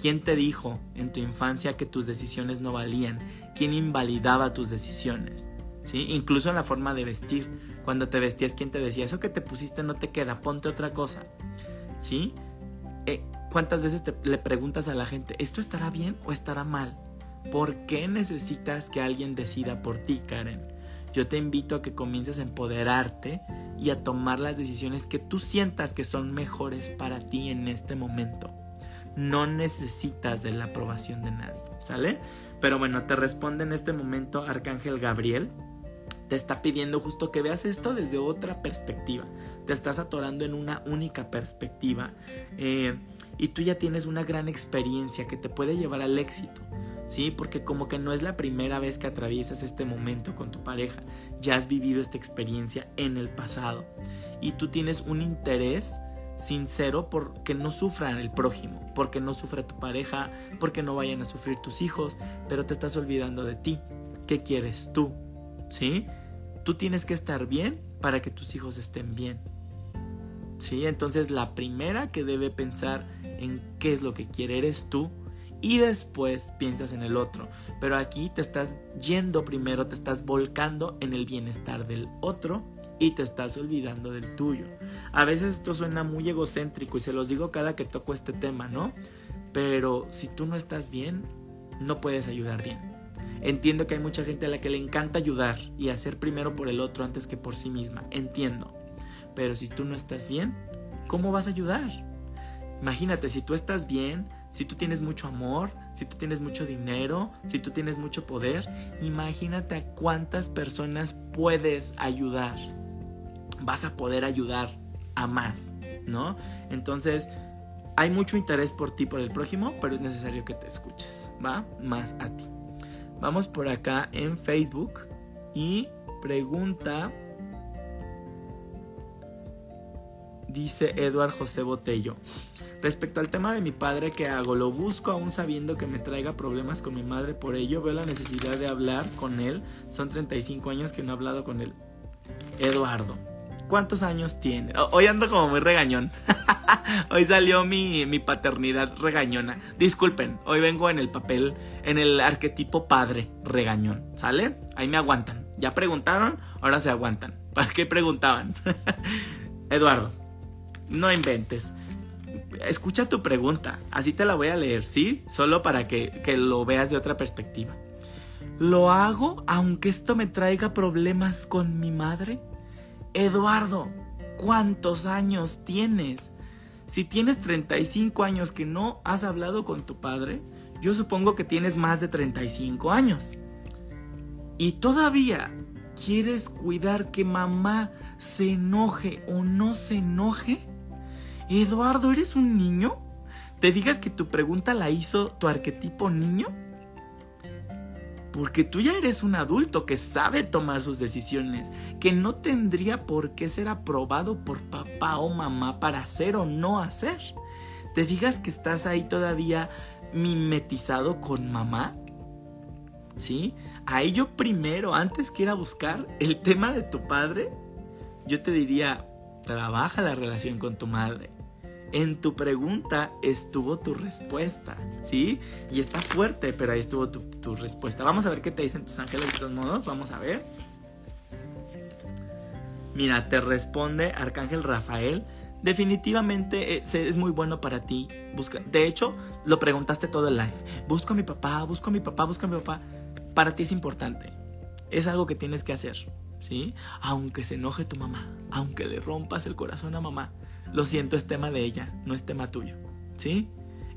¿Quién te dijo en tu infancia que tus decisiones no valían? ¿Quién invalidaba tus decisiones? ¿Sí? Incluso en la forma de vestir. Cuando te vestías, ¿quién te decía? Eso que te pusiste no te queda, ponte otra cosa. ¿Sí? Eh, ¿Cuántas veces te, le preguntas a la gente, ¿esto estará bien o estará mal? ¿Por qué necesitas que alguien decida por ti, Karen? Yo te invito a que comiences a empoderarte y a tomar las decisiones que tú sientas que son mejores para ti en este momento no necesitas de la aprobación de nadie, ¿sale? Pero bueno, te responde en este momento Arcángel Gabriel. Te está pidiendo justo que veas esto desde otra perspectiva. Te estás atorando en una única perspectiva. Eh, y tú ya tienes una gran experiencia que te puede llevar al éxito. ¿Sí? Porque como que no es la primera vez que atraviesas este momento con tu pareja, ya has vivido esta experiencia en el pasado y tú tienes un interés sincero porque no sufran el prójimo, porque no sufra tu pareja, porque no vayan a sufrir tus hijos, pero te estás olvidando de ti. ¿Qué quieres tú? ¿Sí? Tú tienes que estar bien para que tus hijos estén bien. ¿Sí? Entonces la primera que debe pensar en qué es lo que quiere eres tú y después piensas en el otro. Pero aquí te estás yendo primero, te estás volcando en el bienestar del otro y te estás olvidando del tuyo. A veces esto suena muy egocéntrico y se los digo cada que toco este tema, ¿no? Pero si tú no estás bien, no puedes ayudar bien. Entiendo que hay mucha gente a la que le encanta ayudar y hacer primero por el otro antes que por sí misma. Entiendo. Pero si tú no estás bien, ¿cómo vas a ayudar? Imagínate, si tú estás bien, si tú tienes mucho amor, si tú tienes mucho dinero, si tú tienes mucho poder, imagínate a cuántas personas puedes ayudar. vas a poder ayudar a más, ¿no? Entonces, hay mucho interés por ti, por el prójimo, pero es necesario que te escuches, ¿va? Más a ti. Vamos por acá en Facebook y pregunta, dice Eduard José Botello. Respecto al tema de mi padre, ¿qué hago? Lo busco aún sabiendo que me traiga problemas con mi madre, por ello veo la necesidad de hablar con él. Son 35 años que no he hablado con él. Eduardo, ¿cuántos años tiene? Hoy ando como muy regañón. *laughs* hoy salió mi, mi paternidad regañona. Disculpen, hoy vengo en el papel, en el arquetipo padre regañón. ¿Sale? Ahí me aguantan. Ya preguntaron, ahora se aguantan. *laughs* ¿Para qué preguntaban? *laughs* Eduardo, no inventes escucha tu pregunta, así te la voy a leer, ¿sí? Solo para que, que lo veas de otra perspectiva. ¿Lo hago aunque esto me traiga problemas con mi madre? Eduardo, ¿cuántos años tienes? Si tienes 35 años que no has hablado con tu padre, yo supongo que tienes más de 35 años. Y todavía quieres cuidar que mamá se enoje o no se enoje? Eduardo, ¿eres un niño? ¿Te digas que tu pregunta la hizo tu arquetipo niño? Porque tú ya eres un adulto que sabe tomar sus decisiones, que no tendría por qué ser aprobado por papá o mamá para hacer o no hacer. ¿Te digas que estás ahí todavía mimetizado con mamá? ¿Sí? Ahí yo primero, antes que ir a buscar el tema de tu padre, yo te diría, trabaja la relación con tu madre en tu pregunta estuvo tu respuesta, ¿sí? Y está fuerte, pero ahí estuvo tu, respuesta. Vamos a ver qué te dicen tus ángeles de todos modos, vamos a ver. Mira, te responde Arcángel Rafael. Definitivamente eh, es muy bueno para ti. Busca, de hecho, lo preguntaste todo el live. Busco a mi papá, busco a mi papá, busco a mi papá. Para ti es importante. Es algo que tienes que hacer, ¿sí? Aunque se enoje tu mamá, aunque le rompas el corazón a mamá, lo siento, es tema de ella, no es tema tuyo. ¿Sí?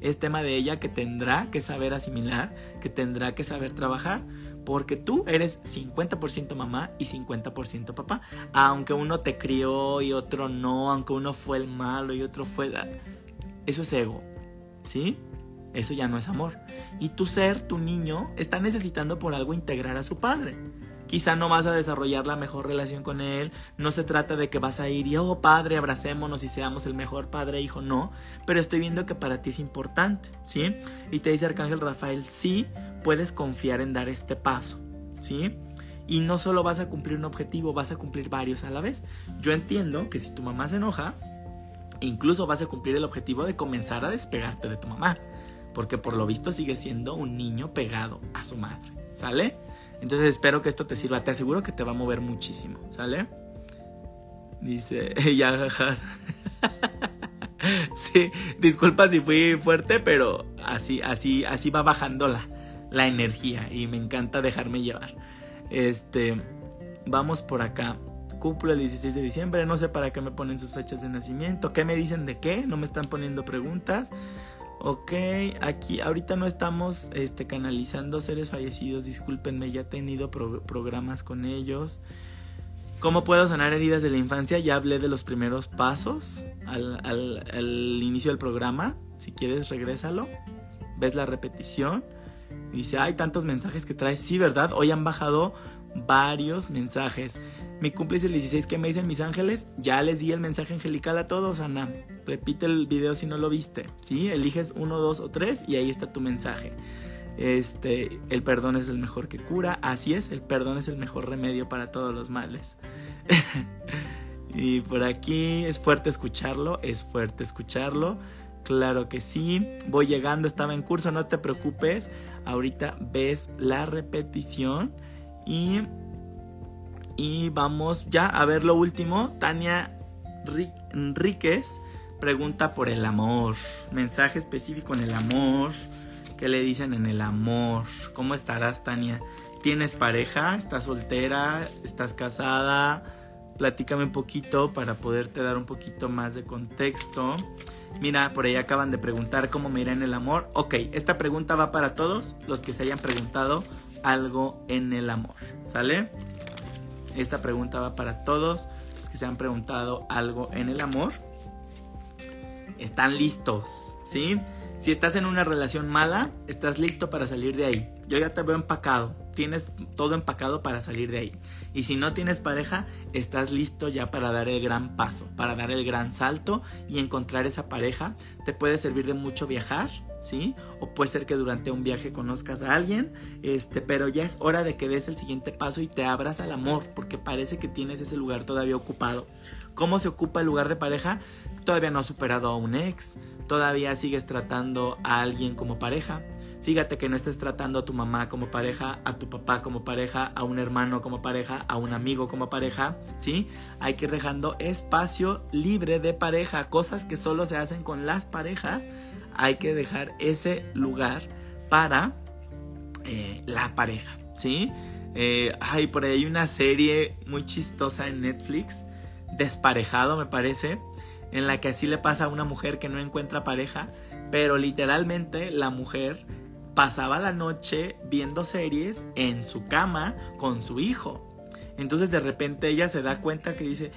Es tema de ella que tendrá que saber asimilar, que tendrá que saber trabajar, porque tú eres 50% mamá y 50% papá. Aunque uno te crió y otro no, aunque uno fue el malo y otro fue el... Eso es ego, ¿sí? Eso ya no es amor. Y tu ser, tu niño, está necesitando por algo integrar a su padre. Quizá no vas a desarrollar la mejor relación con él. No se trata de que vas a ir y, oh padre, abracémonos y seamos el mejor padre e hijo. No. Pero estoy viendo que para ti es importante, ¿sí? Y te dice Arcángel Rafael, sí, puedes confiar en dar este paso, ¿sí? Y no solo vas a cumplir un objetivo, vas a cumplir varios a la vez. Yo entiendo que si tu mamá se enoja, incluso vas a cumplir el objetivo de comenzar a despegarte de tu mamá. Porque por lo visto sigue siendo un niño pegado a su madre. ¿Sale? Entonces espero que esto te sirva. Te aseguro que te va a mover muchísimo. ¿Sale? Dice, *laughs* ya, jaja. *laughs* sí, disculpa si fui fuerte, pero así, así, así va bajando la, energía y me encanta dejarme llevar. Este, vamos por acá. Cúpula el 16 de diciembre, no sé para qué me ponen sus fechas de nacimiento, qué me dicen de qué, no me están poniendo preguntas. Ok, aquí ahorita no estamos este, canalizando seres fallecidos, discúlpenme, ya he tenido programas con ellos. ¿Cómo puedo sanar heridas de la infancia? Ya hablé de los primeros pasos al, inicio del programa. Si quieres, regrésalo. Ves la repetición. Dice, hay tantos mensajes que traes. Sí, ¿verdad? Hoy han bajado varios mensajes. Mi cumple el 16, ¿qué me dicen mis ángeles? Ya les di el mensaje angelical a todos, Ana. Repite el video si no lo viste, ¿sí? Eliges uno, dos o tres y ahí está tu mensaje. Este, el perdón es el mejor que cura. Así es, el perdón es el mejor remedio para todos los males. *laughs* y por aquí es fuerte escucharlo, es fuerte escucharlo. Claro que sí. Voy llegando, estaba en curso, no te preocupes. Ahorita ves la repetición y, vamos ya a ver lo último. Tania Enríquez pregunta por el amor. Mensaje específico en el amor. ¿Qué le dicen en el amor? ¿Cómo estarás, Tania? ¿Tienes pareja? ¿Estás soltera? ¿Estás casada? Platícame un poquito para poderte dar un poquito más de contexto. Mira, por ahí acaban de preguntar cómo me irá en el amor. Ok, esta pregunta va para todos los que se hayan preguntado algo en el amor. ¿Sale? Esta pregunta va para todos los que se han preguntado algo en el amor, están listos, ¿sí? Si estás en una relación mala, estás listo para salir de ahí. Yo ya te veo empacado, tienes todo empacado para salir de ahí. Y si no tienes pareja, estás listo ya para dar el gran paso, para dar el gran salto y encontrar esa pareja. Te puede servir de mucho viajar, ¿sí? O puede ser que durante un viaje conozcas a alguien, este, pero ya es hora de que des el siguiente paso y te abras al amor, porque parece que tienes ese lugar todavía ocupado. ¿Cómo se ocupa el lugar de pareja? Todavía no has superado a un ex, todavía sigues tratando a alguien como pareja. Fíjate que no estés tratando a tu mamá como pareja, a tu papá como pareja, a un hermano como pareja, a un amigo como pareja, ¿sí? Hay que ir dejando espacio libre de pareja, cosas que solo se hacen con las parejas. Hay que dejar ese lugar para eh, la pareja, ¿sí? Eh, ay, por ahí hay una serie muy chistosa en Netflix, Desparejado me parece, en la que así le pasa a una mujer que no encuentra pareja, pero literalmente la mujer pasaba la noche viendo series en su cama con su hijo. Entonces de repente ella se da cuenta que dice,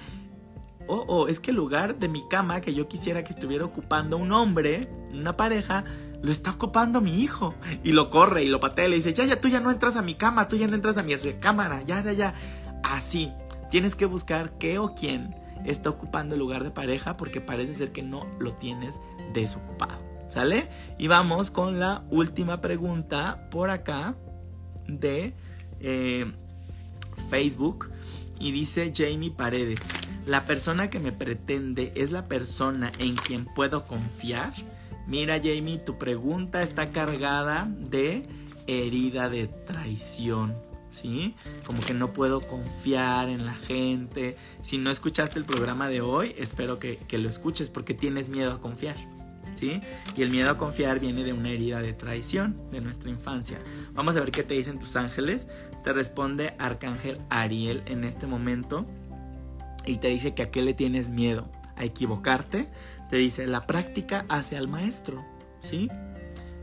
oh, oh, es que el lugar de mi cama que yo quisiera que estuviera ocupando un hombre, una pareja, lo está ocupando mi hijo. Y lo corre y lo patea y dice, ya, ya, tú ya no entras a mi cama, tú ya no entras a mi recámara, ya, ya, ya. Así, tienes que buscar qué o quién está ocupando el lugar de pareja porque parece ser que no lo tienes desocupado. ¿Sale? Y vamos con la última pregunta por acá de eh, Facebook. Y dice Jamie Paredes, ¿la persona que me pretende es la persona en quien puedo confiar? Mira Jamie, tu pregunta está cargada de herida de traición. ¿sí? Como que no puedo confiar en la gente. Si no escuchaste el programa de hoy, espero que, lo escuches porque tienes miedo a confiar. ¿Sí? Y el miedo a confiar viene de una herida de traición de nuestra infancia. Vamos a ver qué te dicen tus ángeles. Te responde Arcángel Ariel en este momento y te dice que a qué le tienes miedo, a equivocarte. Te dice, la práctica hace al maestro, ¿sí?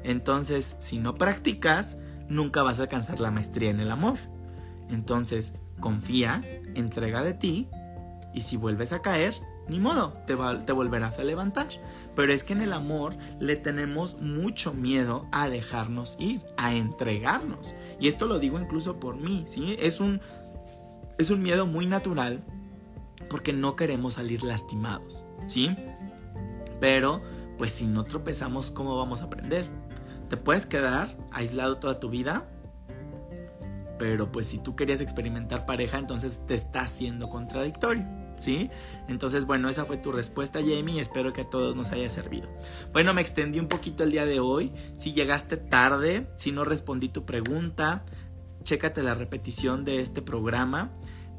Entonces, si no practicas, nunca vas a alcanzar la maestría en el amor. Entonces, confía, entrega de ti y si vuelves a caer, ni modo, te, te, volverás a levantar. Pero es que en el amor le tenemos mucho miedo a dejarnos ir, a entregarnos. Y esto lo digo incluso por mí, ¿sí? Es un, es un miedo muy natural porque no queremos salir lastimados, ¿sí? Pero, pues si no tropezamos, ¿cómo vamos a aprender? te puedes quedar aislado toda tu vida, pero pues si tú querías experimentar pareja, entonces te está haciendo contradictorio. ¿Sí? Entonces, bueno, esa fue tu respuesta, Jamie, espero que a todos nos haya servido. Bueno, me extendí un poquito el día de hoy. Si llegaste tarde, si no respondí tu pregunta, chécate la repetición de este programa.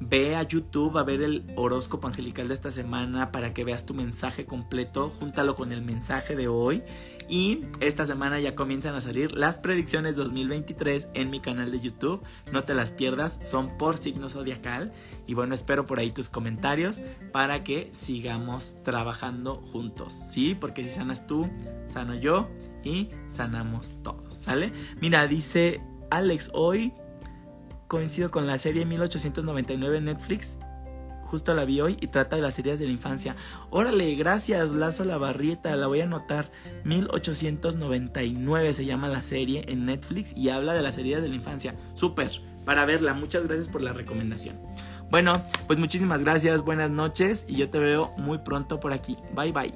Ve a YouTube a ver el horóscopo angelical de esta semana para que veas tu mensaje completo, júntalo con el mensaje de hoy. Y esta semana ya comienzan a salir las predicciones 2023 en mi canal de YouTube. No te las pierdas, son por signo zodiacal. Y bueno, espero por ahí tus comentarios para que sigamos trabajando juntos. Sí, porque si sanas tú, sano yo y sanamos todos. ¿Sale? Mira, dice Alex, hoy coincido con la serie 1899 Netflix. Justo la vi hoy y trata de las heridas de la infancia. Órale, gracias Lazo La Barrieta, la voy a anotar. 1899 se llama la serie en Netflix y habla de las heridas de la infancia. Súper, para verla. Muchas gracias por la recomendación. Bueno, pues muchísimas gracias, buenas noches y yo te veo muy pronto por aquí. Bye bye.